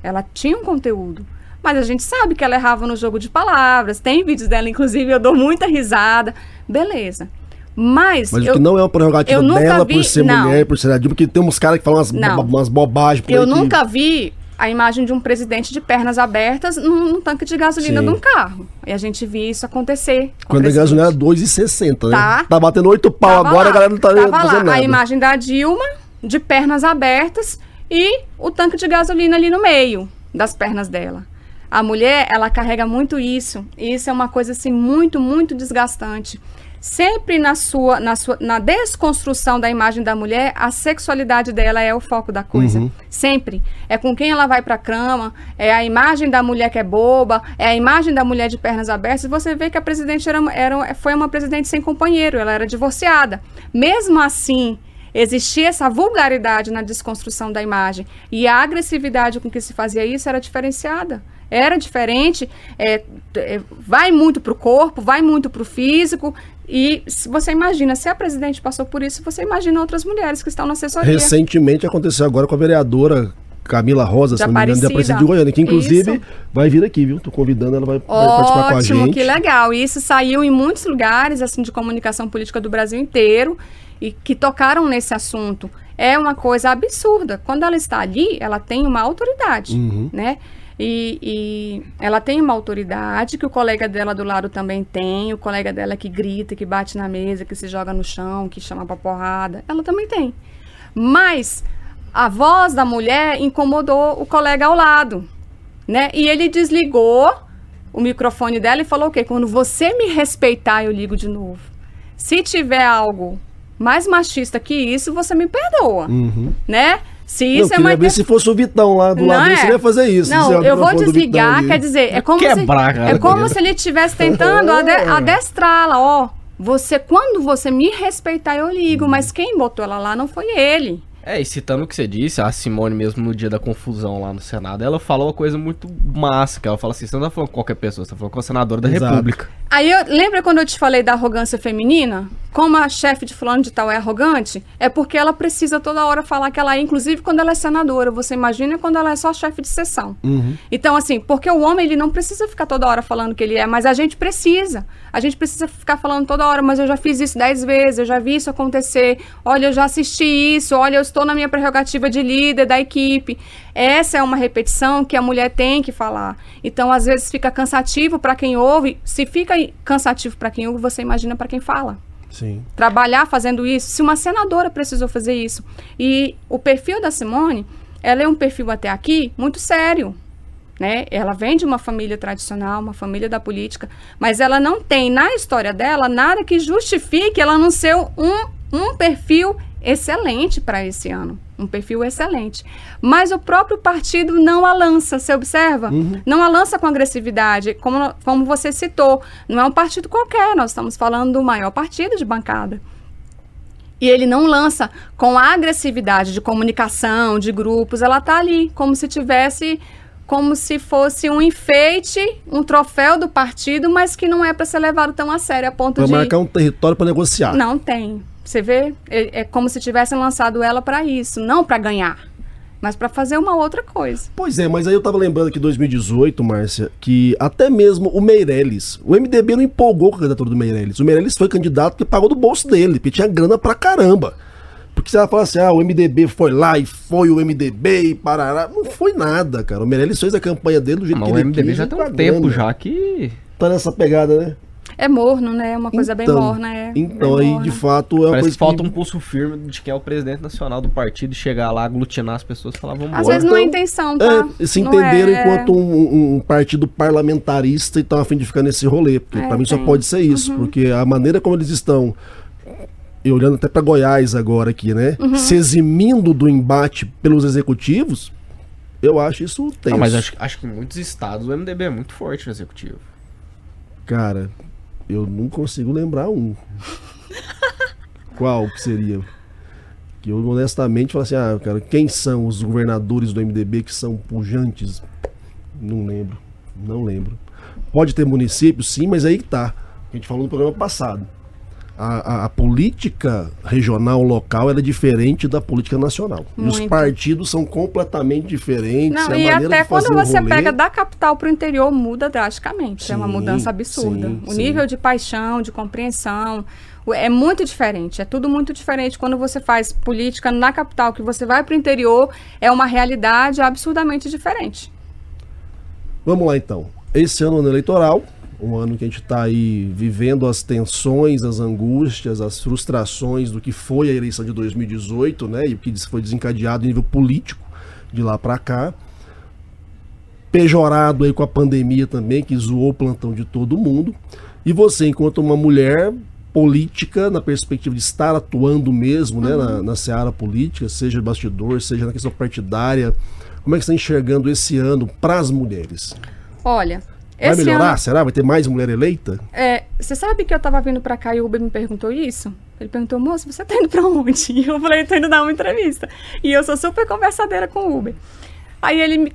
Ela tinha um conteúdo. Mas a gente sabe que ela errava no jogo de palavras. Tem vídeos dela, inclusive, eu dou muita risada. Beleza. Mas, mas eu, que não é uma prerrogativa dela vi, por ser não. mulher, por ser adulto, porque tem uns caras que falam umas, bo umas bobagens. eu nunca vi a imagem de um presidente de pernas abertas num, num tanque de gasolina Sim. de um carro. E a gente viu isso acontecer. Quando a gasolina era 2,60, né? Tá. tá batendo 8 pau Tava agora, lá. a galera não tá Tava lá. Nada. A imagem da Dilma de pernas abertas e o tanque de gasolina ali no meio das pernas dela. A mulher, ela carrega muito isso. E isso é uma coisa assim muito, muito desgastante. Sempre na sua, na sua, na desconstrução da imagem da mulher, a sexualidade dela é o foco da coisa. Uhum. Sempre. É com quem ela vai pra cama, é a imagem da mulher que é boba, é a imagem da mulher de pernas abertas. Você vê que a presidente era, era, foi uma presidente sem companheiro, ela era divorciada. Mesmo assim, existia essa vulgaridade na desconstrução da imagem. E a agressividade com que se fazia isso era diferenciada. Era diferente, é, é, vai muito para o corpo, vai muito para o físico. E se você imagina, se a presidente passou por isso, você imagina outras mulheres que estão na assessoria. Recentemente aconteceu agora com a vereadora Camila Rosa, se não me engano, da Aparecida de Goiânia, que inclusive isso. vai vir aqui, viu? Tô convidando, ela vai, Ótimo, vai participar com a gente. que legal. E isso saiu em muitos lugares, assim, de comunicação política do Brasil inteiro, e que tocaram nesse assunto. É uma coisa absurda. Quando ela está ali, ela tem uma autoridade, uhum. né? E, e, ela tem uma autoridade que o colega dela do lado também tem, o colega dela que grita, que bate na mesa, que se joga no chão, que chama pra porrada, ela também tem. Mas a voz da mulher incomodou o colega ao lado, né? E ele desligou o microfone dela e falou o quê? Quando você me respeitar, eu ligo de novo. Se tiver algo mais machista que isso, você me perdoa, uhum. né? Se isso não, é uma ver se fosse o Vitão lá do não lado é. dele, você ia fazer isso. Não, eu vou desligar, quer dizer, é como Quebrar, se é como se ele estivesse tentando ade adestrá-la, ó. Você quando você me respeitar eu ligo, mas quem botou ela lá não foi ele. É, e citando o que você disse, a Simone mesmo no dia da confusão lá no Senado, ela falou uma coisa muito massa, que ela fala assim, você não tá falando com qualquer pessoa, você tá falando com a senadora da Exato. República. Aí, eu, lembra quando eu te falei da arrogância feminina? Como a chefe de fulano de tal é arrogante? É porque ela precisa toda hora falar que ela é, inclusive quando ela é senadora. Você imagina quando ela é só chefe de sessão. Uhum. Então, assim, porque o homem, ele não precisa ficar toda hora falando que ele é, mas a gente precisa. A gente precisa ficar falando toda hora, mas eu já fiz isso dez vezes, eu já vi isso acontecer. Olha, eu já assisti isso, olha, eu estou na minha prerrogativa de líder da equipe. Essa é uma repetição que a mulher tem que falar. Então, às vezes fica cansativo para quem ouve. Se fica cansativo para quem ouve, você imagina para quem fala. Sim. Trabalhar fazendo isso. Se uma senadora precisou fazer isso. E o perfil da Simone, ela é um perfil até aqui muito sério. Né? Ela vem de uma família tradicional, uma família da política, mas ela não tem na história dela nada que justifique ela não ser um, um perfil excelente para esse ano. Um perfil excelente. Mas o próprio partido não a lança, você observa? Uhum. Não a lança com agressividade, como, como você citou. Não é um partido qualquer, nós estamos falando do maior partido de bancada. E ele não lança com a agressividade de comunicação, de grupos, ela está ali, como se tivesse como se fosse um enfeite, um troféu do partido, mas que não é para ser levado tão a sério a ponto pra de marcar um território para negociar. Não tem. Você vê? É, é como se tivessem lançado ela para isso, não para ganhar, mas para fazer uma outra coisa. Pois é, mas aí eu tava lembrando que em 2018, Márcia, que até mesmo o Meirelles, o MDB não empolgou com a candidatura do Meirelles. O Meirelles foi candidato que pagou do bolso dele, porque tinha grana pra caramba. Porque se ela fala assim, ah, o MDB foi lá e foi o MDB e parará. Não foi nada, cara. O Meirelles fez a campanha dele do jeito mas que ele quis. O MDB já tem um tempo já que... Tá nessa pegada, né? É morno, né? É uma coisa então, bem morna. É então, bem aí, morna. de fato, é uma Parece coisa que falta um pulso firme de quem é o presidente nacional do partido chegar lá, aglutinar as pessoas e falar, vamos Às vezes então, não é intenção, tá? É, se entenderam é... enquanto um, um, partido parlamentarista e estão a fim de ficar nesse rolê. Porque é, pra mim tem. só pode ser isso. Uhum. Porque a maneira como eles estão e olhando até para Goiás agora aqui, né? Uhum. Se eximindo do embate pelos executivos, eu acho isso tenso. Ah, mas acho, acho que em muitos estados o MDB é muito forte no executivo. Cara, eu não consigo lembrar um. Qual que seria? Que eu honestamente falo assim, ah, cara, quem são os governadores do MDB que são pujantes? Não lembro. Não lembro. Pode ter município, sim, mas aí que tá. A gente falou no programa passado. A, a, política regional, local, é diferente da política nacional. E os partidos são completamente diferentes. Não, e até quando você rolê... pega da capital para o interior, muda drasticamente. Sim, é uma mudança absurda. Sim, o sim. nível de paixão, de compreensão, é muito diferente. É tudo muito diferente. Quando você faz política na capital, que você vai para o interior, é uma realidade absurdamente diferente. Vamos lá então. Esse ano eleitoral, um ano que a gente está aí vivendo as tensões, as angústias, as frustrações do que foi a eleição de 2018, né? E o que foi desencadeado em nível político de lá para cá. Pejorado aí com a pandemia também, que zoou o plantão de todo mundo. E você, enquanto uma mulher política, na perspectiva de estar atuando mesmo né, na, na seara política, seja bastidor, seja na questão partidária, como é que você está enxergando esse ano para as mulheres? Olha, Vai Esse melhorar? Ano... Será? Vai ter mais mulher eleita? É, você sabe que eu tava vindo pra cá e o Uber me perguntou isso? Ele perguntou, moço, você tá indo pra onde? E eu falei, tô indo dar uma entrevista. E eu sou super conversadeira com o Uber. Aí ele me,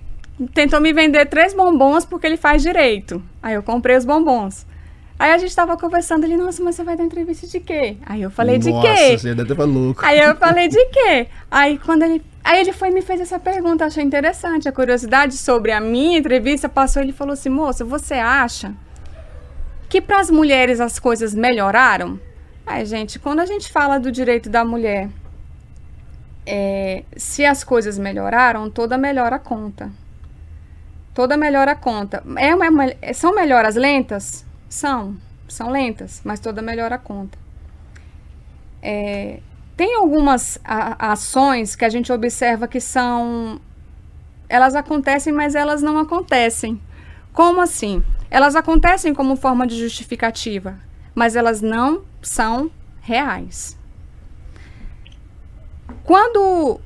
tentou me vender três bombons porque ele faz direito. Aí eu comprei os bombons. Aí a gente tava conversando, ele, nossa, mas você vai dar entrevista de quê? Aí eu falei, nossa, de quê? Você deve ter louco. Aí eu falei, de quê? Aí quando ele Aí ele foi e me fez essa pergunta, achei interessante. A curiosidade sobre a minha entrevista passou, ele falou assim: "Moça, você acha que para as mulheres as coisas melhoraram?" Ai, gente, quando a gente fala do direito da mulher, é, se as coisas melhoraram, toda melhora conta. Toda melhora conta. É uma, são melhoras lentas? São. São lentas, mas toda melhora conta. É, tem algumas a, ações que a gente observa que são. Elas acontecem, mas elas não acontecem. Como assim? Elas acontecem como forma de justificativa, mas elas não são reais. Quando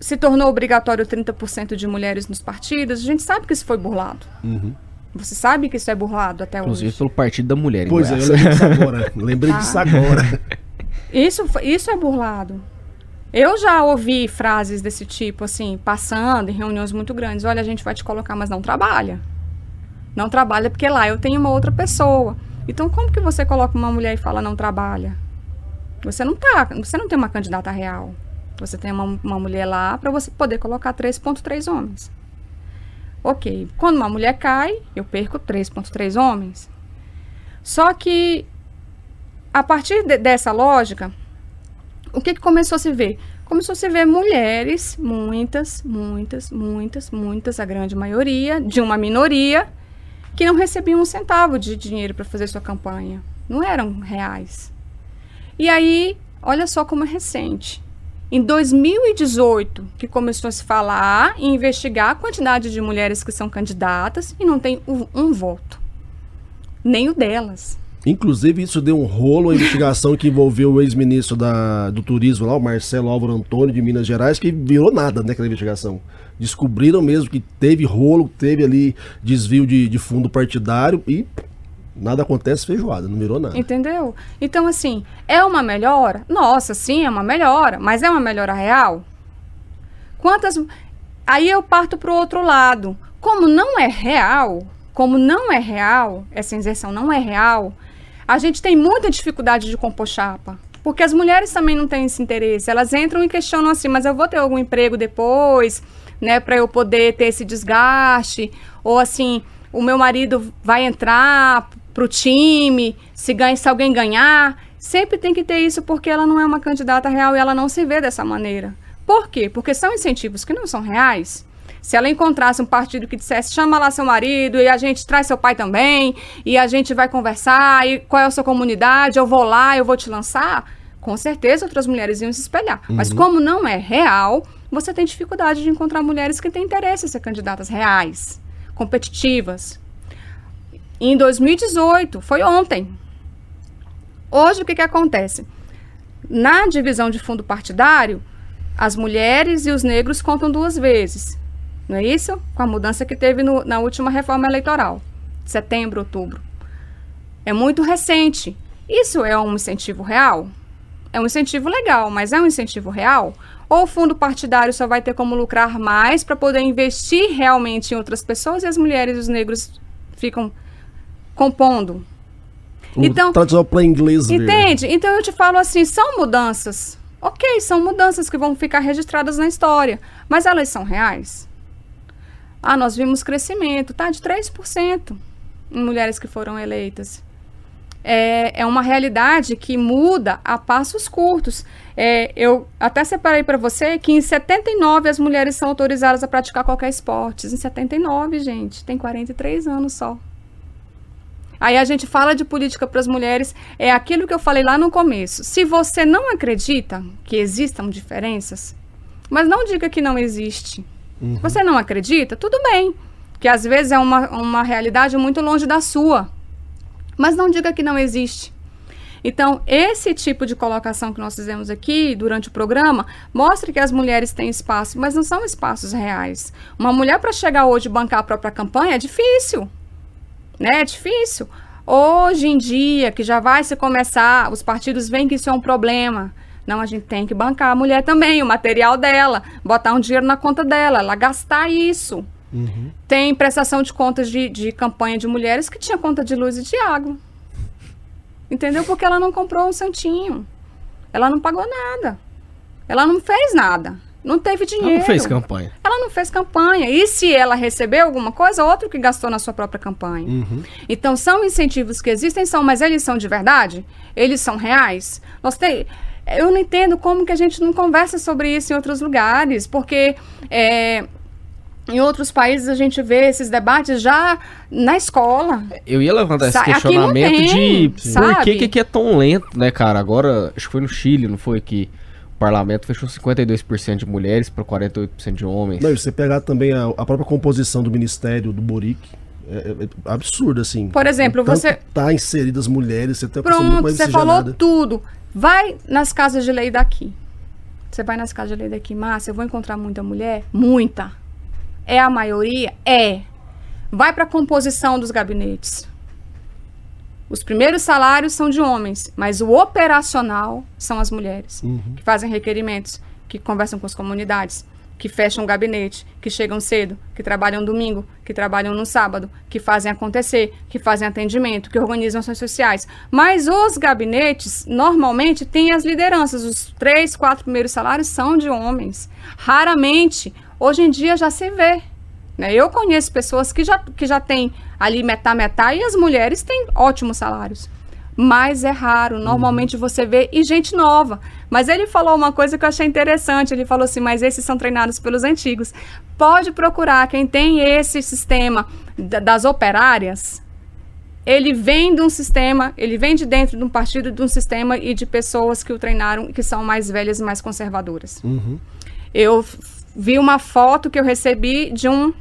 se tornou obrigatório 30% de mulheres nos partidos, a gente sabe que isso foi burlado. Uhum. Você sabe que isso é burlado até Inclusive hoje. pelo Partido da Mulher. Pois é, eu lembrei disso agora. Lembrei disso agora. Isso, isso é burlado. Eu já ouvi frases desse tipo, assim, passando em reuniões muito grandes. Olha, a gente vai te colocar, mas não trabalha. Não trabalha porque lá eu tenho uma outra pessoa. Então, como que você coloca uma mulher e fala não trabalha? Você não tá, você não tem uma candidata real. Você tem uma, uma mulher lá para você poder colocar 3.3 homens. Ok, quando uma mulher cai, eu perco 3.3 homens. Só que a partir de, dessa lógica, o que, que começou a se ver? Começou a se ver mulheres, muitas, muitas, muitas, muitas, a grande maioria, de uma minoria, que não recebiam um centavo de dinheiro para fazer sua campanha. Não eram reais. E aí, olha só como é recente. Em 2018, que começou a se falar e investigar a quantidade de mulheres que são candidatas e não tem um, um voto. Nem o delas. Inclusive, isso deu um rolo a investigação que envolveu o ex-ministro do turismo lá, o Marcelo Álvaro Antônio, de Minas Gerais, que virou nada naquela investigação. Descobriram mesmo que teve rolo, teve ali desvio de, de fundo partidário e nada acontece feijoada, não virou nada. Entendeu? Então, assim, é uma melhora? Nossa, sim, é uma melhora, mas é uma melhora real? Quantas. Aí eu parto para o outro lado. Como não é real, como não é real, essa inserção não é real, a gente tem muita dificuldade de compor chapa. Porque as mulheres também não têm esse interesse. Elas entram e questionam assim, mas eu vou ter algum emprego depois, né, para eu poder ter esse desgaste? Ou assim, o meu marido vai entrar pro time, se, ganha, se alguém ganhar. Sempre tem que ter isso porque ela não é uma candidata real e ela não se vê dessa maneira. Por quê? Porque são incentivos que não são reais. Se ela encontrasse um partido que dissesse, chama lá seu marido e a gente traz seu pai também, e a gente vai conversar, e qual é a sua comunidade, eu vou lá, eu vou te lançar, com certeza outras mulheres iam se espelhar. Uhum. Mas como não é real, você tem dificuldade de encontrar mulheres que têm interesse em ser candidatas reais, competitivas. Em 2018, foi ontem. Hoje, o que, que acontece? Na divisão de fundo partidário, as mulheres e os negros contam duas vezes. Não é isso? Com a mudança que teve no, na última reforma eleitoral, setembro, outubro. É muito recente. Isso é um incentivo real? É um incentivo legal, mas é um incentivo real? Ou o fundo partidário só vai ter como lucrar mais para poder investir realmente em outras pessoas e as mulheres e os negros ficam compondo? O então, tradicional para inglês. Entende? Então eu te falo assim, são mudanças. Ok, são mudanças que vão ficar registradas na história, mas elas são reais? Ah, nós vimos crescimento, tá? De 3% em mulheres que foram eleitas. É, é uma realidade que muda a passos curtos. É, eu até separei para você que em 79 as mulheres são autorizadas a praticar qualquer esporte. Em 79, gente, tem 43 anos só. Aí a gente fala de política para as mulheres, é aquilo que eu falei lá no começo. Se você não acredita que existam diferenças, mas não diga que não existe. Uhum. Você não acredita? Tudo bem. Que às vezes é uma, uma realidade muito longe da sua. Mas não diga que não existe. Então, esse tipo de colocação que nós fizemos aqui durante o programa mostra que as mulheres têm espaço, mas não são espaços reais. Uma mulher para chegar hoje e bancar a própria campanha é difícil. Né? É difícil. Hoje em dia, que já vai se começar, os partidos veem que isso é um problema. Não, a gente tem que bancar a mulher também, o material dela, botar um dinheiro na conta dela, ela gastar isso. Uhum. Tem prestação de contas de, de campanha de mulheres que tinha conta de luz e de água. Entendeu? Porque ela não comprou um santinho. Ela não pagou nada. Ela não fez nada. Não teve dinheiro. Ela não fez campanha. Ela não fez campanha. E se ela recebeu alguma coisa, outro que gastou na sua própria campanha. Uhum. Então, são incentivos que existem, são, mas eles são de verdade? Eles são reais? Nós tem, eu não entendo como que a gente não conversa sobre isso em outros lugares, porque é, em outros países a gente vê esses debates já na escola. Eu ia levantar esse questionamento tem, de sabe? por que, que aqui é tão lento, né, cara? Agora, acho que foi no Chile, não foi que o parlamento fechou 52% de mulheres para 48% de homens. Não, e você pegar também a, a, própria composição do ministério do Boric, é, é, é absurdo, assim. Por exemplo, você... tá inseridas mulheres, você tem Pronto, você falou tudo. Vai nas casas de lei daqui. Você vai nas casas de lei daqui, Márcia, eu vou encontrar muita mulher? Muita. É a maioria? É. Vai para a composição dos gabinetes. Os primeiros salários são de homens, mas o operacional são as mulheres, uhum. que fazem requerimentos, que conversam com as comunidades, que fecham gabinete, que chegam cedo, que trabalham domingo, que trabalham no sábado, que fazem acontecer, que fazem atendimento, que organizam ações sociais. Mas os gabinetes, normalmente, têm as lideranças. Os três, quatro primeiros salários são de homens. Raramente, hoje em dia, já se vê. Né? Eu conheço pessoas que já, que já têm ali metá-metá e as mulheres têm ótimos salários mas é raro. Normalmente você vê e gente nova. Mas ele falou uma coisa que eu achei interessante. Ele falou assim: mas esses são treinados pelos antigos. Pode procurar quem tem esse sistema das operárias. Ele vem de um sistema, ele vem de dentro de um partido, de um sistema e de pessoas que o treinaram, que são mais velhas e mais conservadoras. Uhum. Eu vi uma foto que eu recebi de um,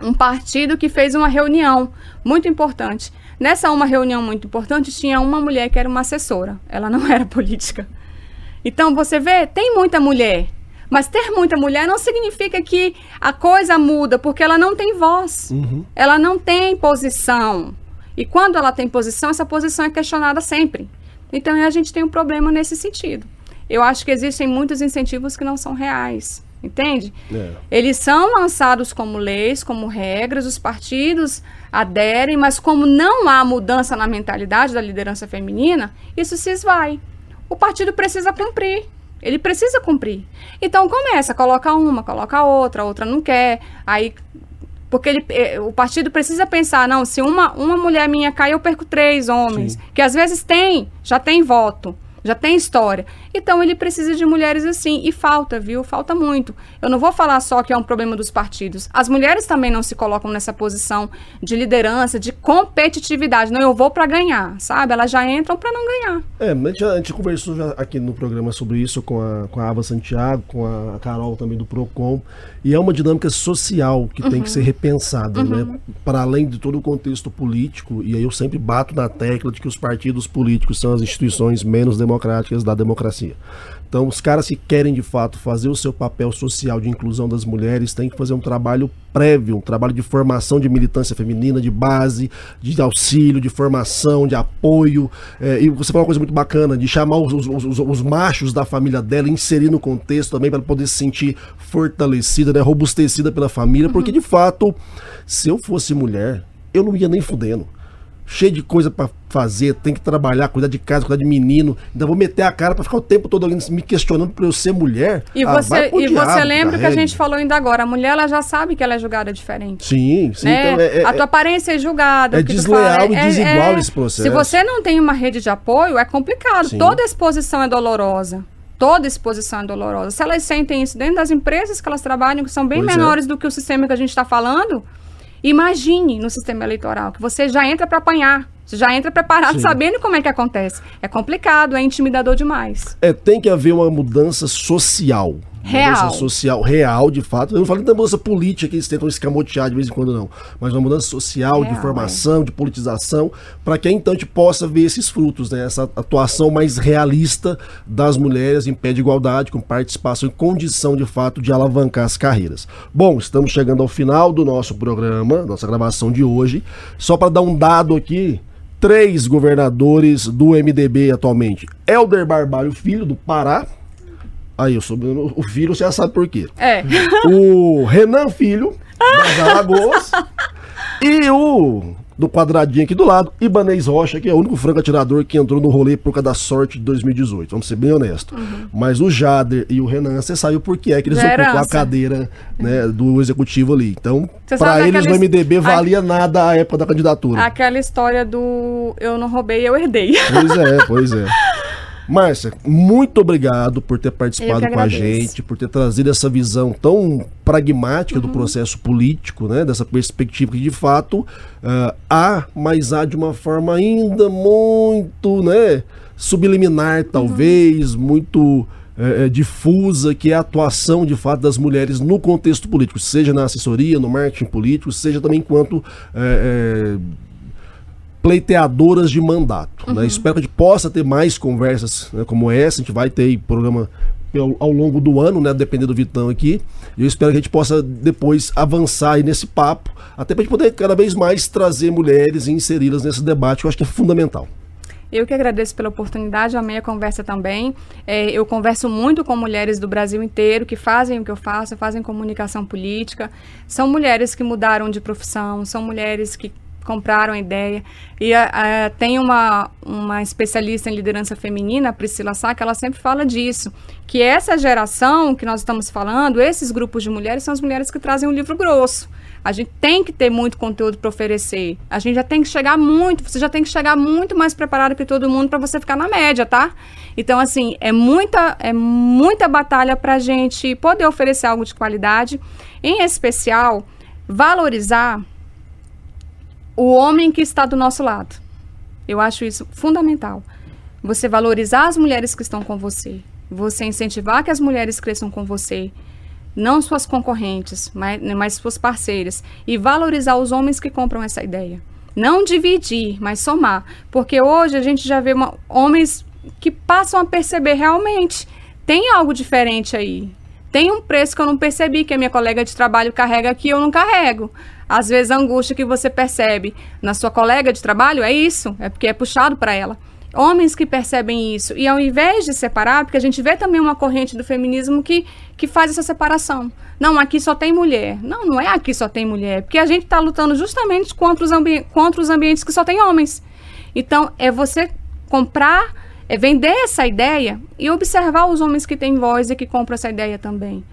um partido que fez uma reunião muito importante Nessa uma reunião muito importante, tinha uma mulher que era uma assessora. Ela não era política. Então, você vê, tem muita mulher. Mas ter muita mulher não significa que a coisa muda, porque ela não tem voz. Uhum. Ela não tem posição. E quando ela tem posição, essa posição é questionada sempre. Então, a gente tem um problema nesse sentido. Eu acho que existem muitos incentivos que não são reais. Entende? É. Eles são lançados como leis, como regras, os partidos aderem, mas como não há mudança na mentalidade da liderança feminina, isso se esvai. O partido precisa cumprir. Ele precisa cumprir. Então começa, coloca uma, coloca outra, a outra não quer. Aí porque ele, eh, o partido precisa pensar, não, se uma, uma mulher minha cai, eu perco três homens. Sim. Que às vezes tem, já tem voto já tem história. Então ele precisa de mulheres assim. E falta, viu? Falta muito. Eu não vou falar só que é um problema dos partidos. As mulheres também não se colocam nessa posição de liderança, de competitividade. Não, eu vou para ganhar, sabe? Elas já entram para não ganhar. É, a gente, a gente conversou aqui no programa sobre isso com a, com a Ava Santiago, com a Carol também do PROCON. E é uma dinâmica social que uhum. tem que ser repensada, uhum. né? Para além de todo o contexto político, e aí eu sempre bato na tecla de que os partidos políticos são as instituições menos democráticas da democracia. Então, os caras que querem de fato fazer o seu papel social de inclusão das mulheres têm que fazer um trabalho prévio, um trabalho de formação de militância feminina, de base, de auxílio, de formação, de apoio. É, e você falou uma coisa muito bacana, de chamar os, os, os, os machos da família dela, inserir no contexto também para poder se sentir fortalecida, né, robustecida pela família, porque de fato, se eu fosse mulher, eu não ia nem fudendo. Cheio de coisa para fazer, tem que trabalhar, cuidar de casa, cuidar de menino. Ainda vou meter a cara para ficar o tempo todo me questionando para eu ser mulher. E ah, você, e diabo, você lembra que a gente falou ainda agora, a mulher ela já sabe que ela é julgada diferente. Sim, sim. Né? Então é, é, a tua aparência é julgada. É desleal e é, desigual é, esse processo. Se você não tem uma rede de apoio, é complicado. Sim. Toda exposição é dolorosa toda exposição é dolorosa. Se elas sentem isso dentro das empresas que elas trabalham, que são bem pois é. menores é. do que o sistema que a gente está falando, imagine no sistema eleitoral, que você já entra para apanhar. Você já entra preparado, Sim. sabendo como é que acontece. É complicado, é intimidador demais. É, tem que haver uma mudança social real. mudança social real, de fato. Eu não falo da mudança política que eles tentam escamotear de vez em quando, não. Mas uma mudança social, real, de formação, é. de politização, para que então a gente possa ver esses frutos, né? Essa atuação mais realista das mulheres em pé de igualdade, com participação e condição, de fato, de alavancar as carreiras. Bom, estamos chegando ao final do nosso programa, nossa gravação de hoje. Só para dar um dado aqui, três governadores do MDB atualmente. Helder Barbalho Filho, do Pará, Aí, o, sobrenome, o filho, você já sabe por quê. É. O Renan Filho, das Alagoas. e o do quadradinho aqui do lado, Ibanez Rocha, que é o único franco atirador que entrou no rolê por causa da sorte de 2018. Vamos ser bem honestos. Uhum. Mas o Jader e o Renan, você sabe por que é que eles ocupam a cadeira né, do executivo ali. Então, para eles no MDB valia a... nada a época da candidatura. Aquela história do eu não roubei, eu herdei. Pois é, pois é. Márcia, muito obrigado por ter participado com a gente, por ter trazido essa visão tão pragmática uhum. do processo político, né? Dessa perspectiva que de fato uh, há, mas há de uma forma ainda muito, né? Subliminar, talvez, uhum. muito é, difusa, que é a atuação de fato das mulheres no contexto político, seja na assessoria, no marketing político, seja também enquanto é, pleiteadoras de mandato. Né? Uhum. Né? Espero que a gente possa ter mais conversas né, como essa. A gente vai ter programa ao, ao longo do ano, né? Dependendo do Vitão aqui. Eu espero que a gente possa depois avançar nesse papo, até para a gente poder cada vez mais trazer mulheres e inseri-las nesse debate, que eu acho que é fundamental. Eu que agradeço pela oportunidade, amei a conversa também. É, eu converso muito com mulheres do Brasil inteiro que fazem o que eu faço, fazem comunicação política. São mulheres que mudaram de profissão, são mulheres que compraram a ideia. E a, a, tem uma, uma especialista em liderança feminina, Priscila Sá, que ela sempre fala disso, que essa geração que nós estamos falando, esses grupos de mulheres, são as mulheres que trazem um livro grosso. A gente tem que ter muito conteúdo para oferecer. A gente já tem que chegar muito, você já tem que chegar muito mais preparado que todo mundo para você ficar na média, tá? Então, assim, é muita, é muita batalha para a gente poder oferecer algo de qualidade. Em especial, valorizar o homem que está do nosso lado. Eu acho isso fundamental. Você valorizar as mulheres que estão com você. Você incentivar que as mulheres cresçam com você. Não suas concorrentes, mas, mas suas parceiras. E valorizar os homens que compram essa ideia. Não dividir, mas somar. Porque hoje a gente já vê uma, homens que passam a perceber realmente. Tem algo diferente aí. Tem um preço que eu não percebi, que a minha colega de trabalho carrega aqui, eu não carrego. Às vezes a angústia que você percebe na sua colega de trabalho é isso, é porque é puxado para ela. Homens que percebem isso. E ao invés de separar, porque a gente vê também uma corrente do feminismo que, que faz essa separação. Não, aqui só tem mulher. Não, não é aqui só tem mulher. Porque a gente está lutando justamente contra os, contra os ambientes que só tem homens. Então, é você comprar, é vender essa ideia e observar os homens que têm voz e que compram essa ideia também.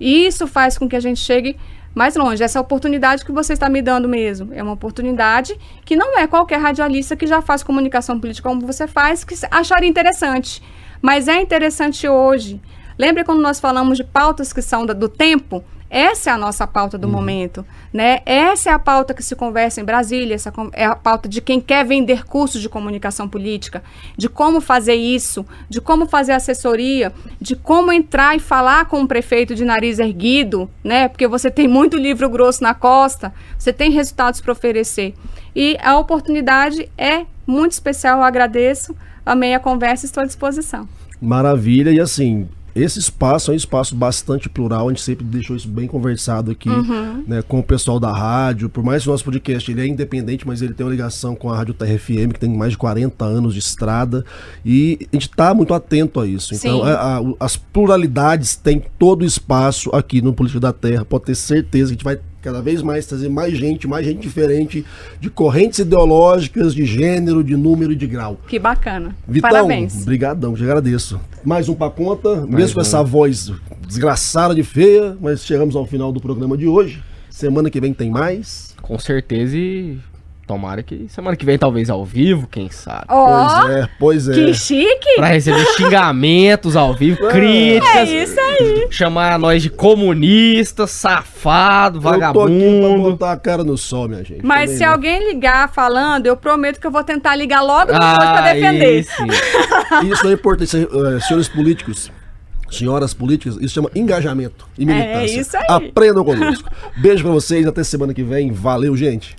E isso faz com que a gente chegue mais longe. Essa oportunidade que você está me dando mesmo é uma oportunidade que não é qualquer radialista que já faz comunicação política como você faz que acharia interessante. Mas é interessante hoje. Lembra quando nós falamos de pautas que são do tempo? Essa é a nossa pauta do uhum. momento, né? Essa é a pauta que se conversa em Brasília, essa é a pauta de quem quer vender cursos de comunicação política, de como fazer isso, de como fazer assessoria, de como entrar e falar com o prefeito de nariz erguido, né? Porque você tem muito livro grosso na costa, você tem resultados para oferecer. E a oportunidade é muito especial, eu agradeço, amei a conversa, estou à disposição. Maravilha, e assim, esse espaço é um espaço bastante plural, a gente sempre deixou isso bem conversado aqui uhum. né, com o pessoal da rádio. Por mais que o nosso podcast ele é independente, mas ele tem uma ligação com a Rádio TRFM, que tem mais de 40 anos de estrada, e a gente está muito atento a isso. Então, a, a, as pluralidades têm todo o espaço aqui no Política da Terra, pode ter certeza que a gente vai cada vez mais trazer mais gente, mais gente diferente, de correntes ideológicas, de gênero, de número e de grau. Que bacana. Vitão, Parabéns. Brigadão, te agradeço. Mais um pra conta, mais mesmo com essa voz desgraçada de feia, mas chegamos ao final do programa de hoje. Semana que vem tem mais. Com certeza e Tomara que semana que vem, talvez ao vivo, quem sabe. Oh, pois é, pois é. Que chique! Pra receber xingamentos ao vivo, é. críticas. É isso aí. Chamar nós de comunista, safado, vagabundo. Eu tô aqui pra botar a cara no sol, minha gente. Mas se não. alguém ligar falando, eu prometo que eu vou tentar ligar logo depois ah, pra defender. Isso, isso é importante, uh, senhores políticos senhoras políticas, isso chama engajamento e militância. É isso aí. Aprendam conosco. Beijo pra vocês, até semana que vem. Valeu, gente.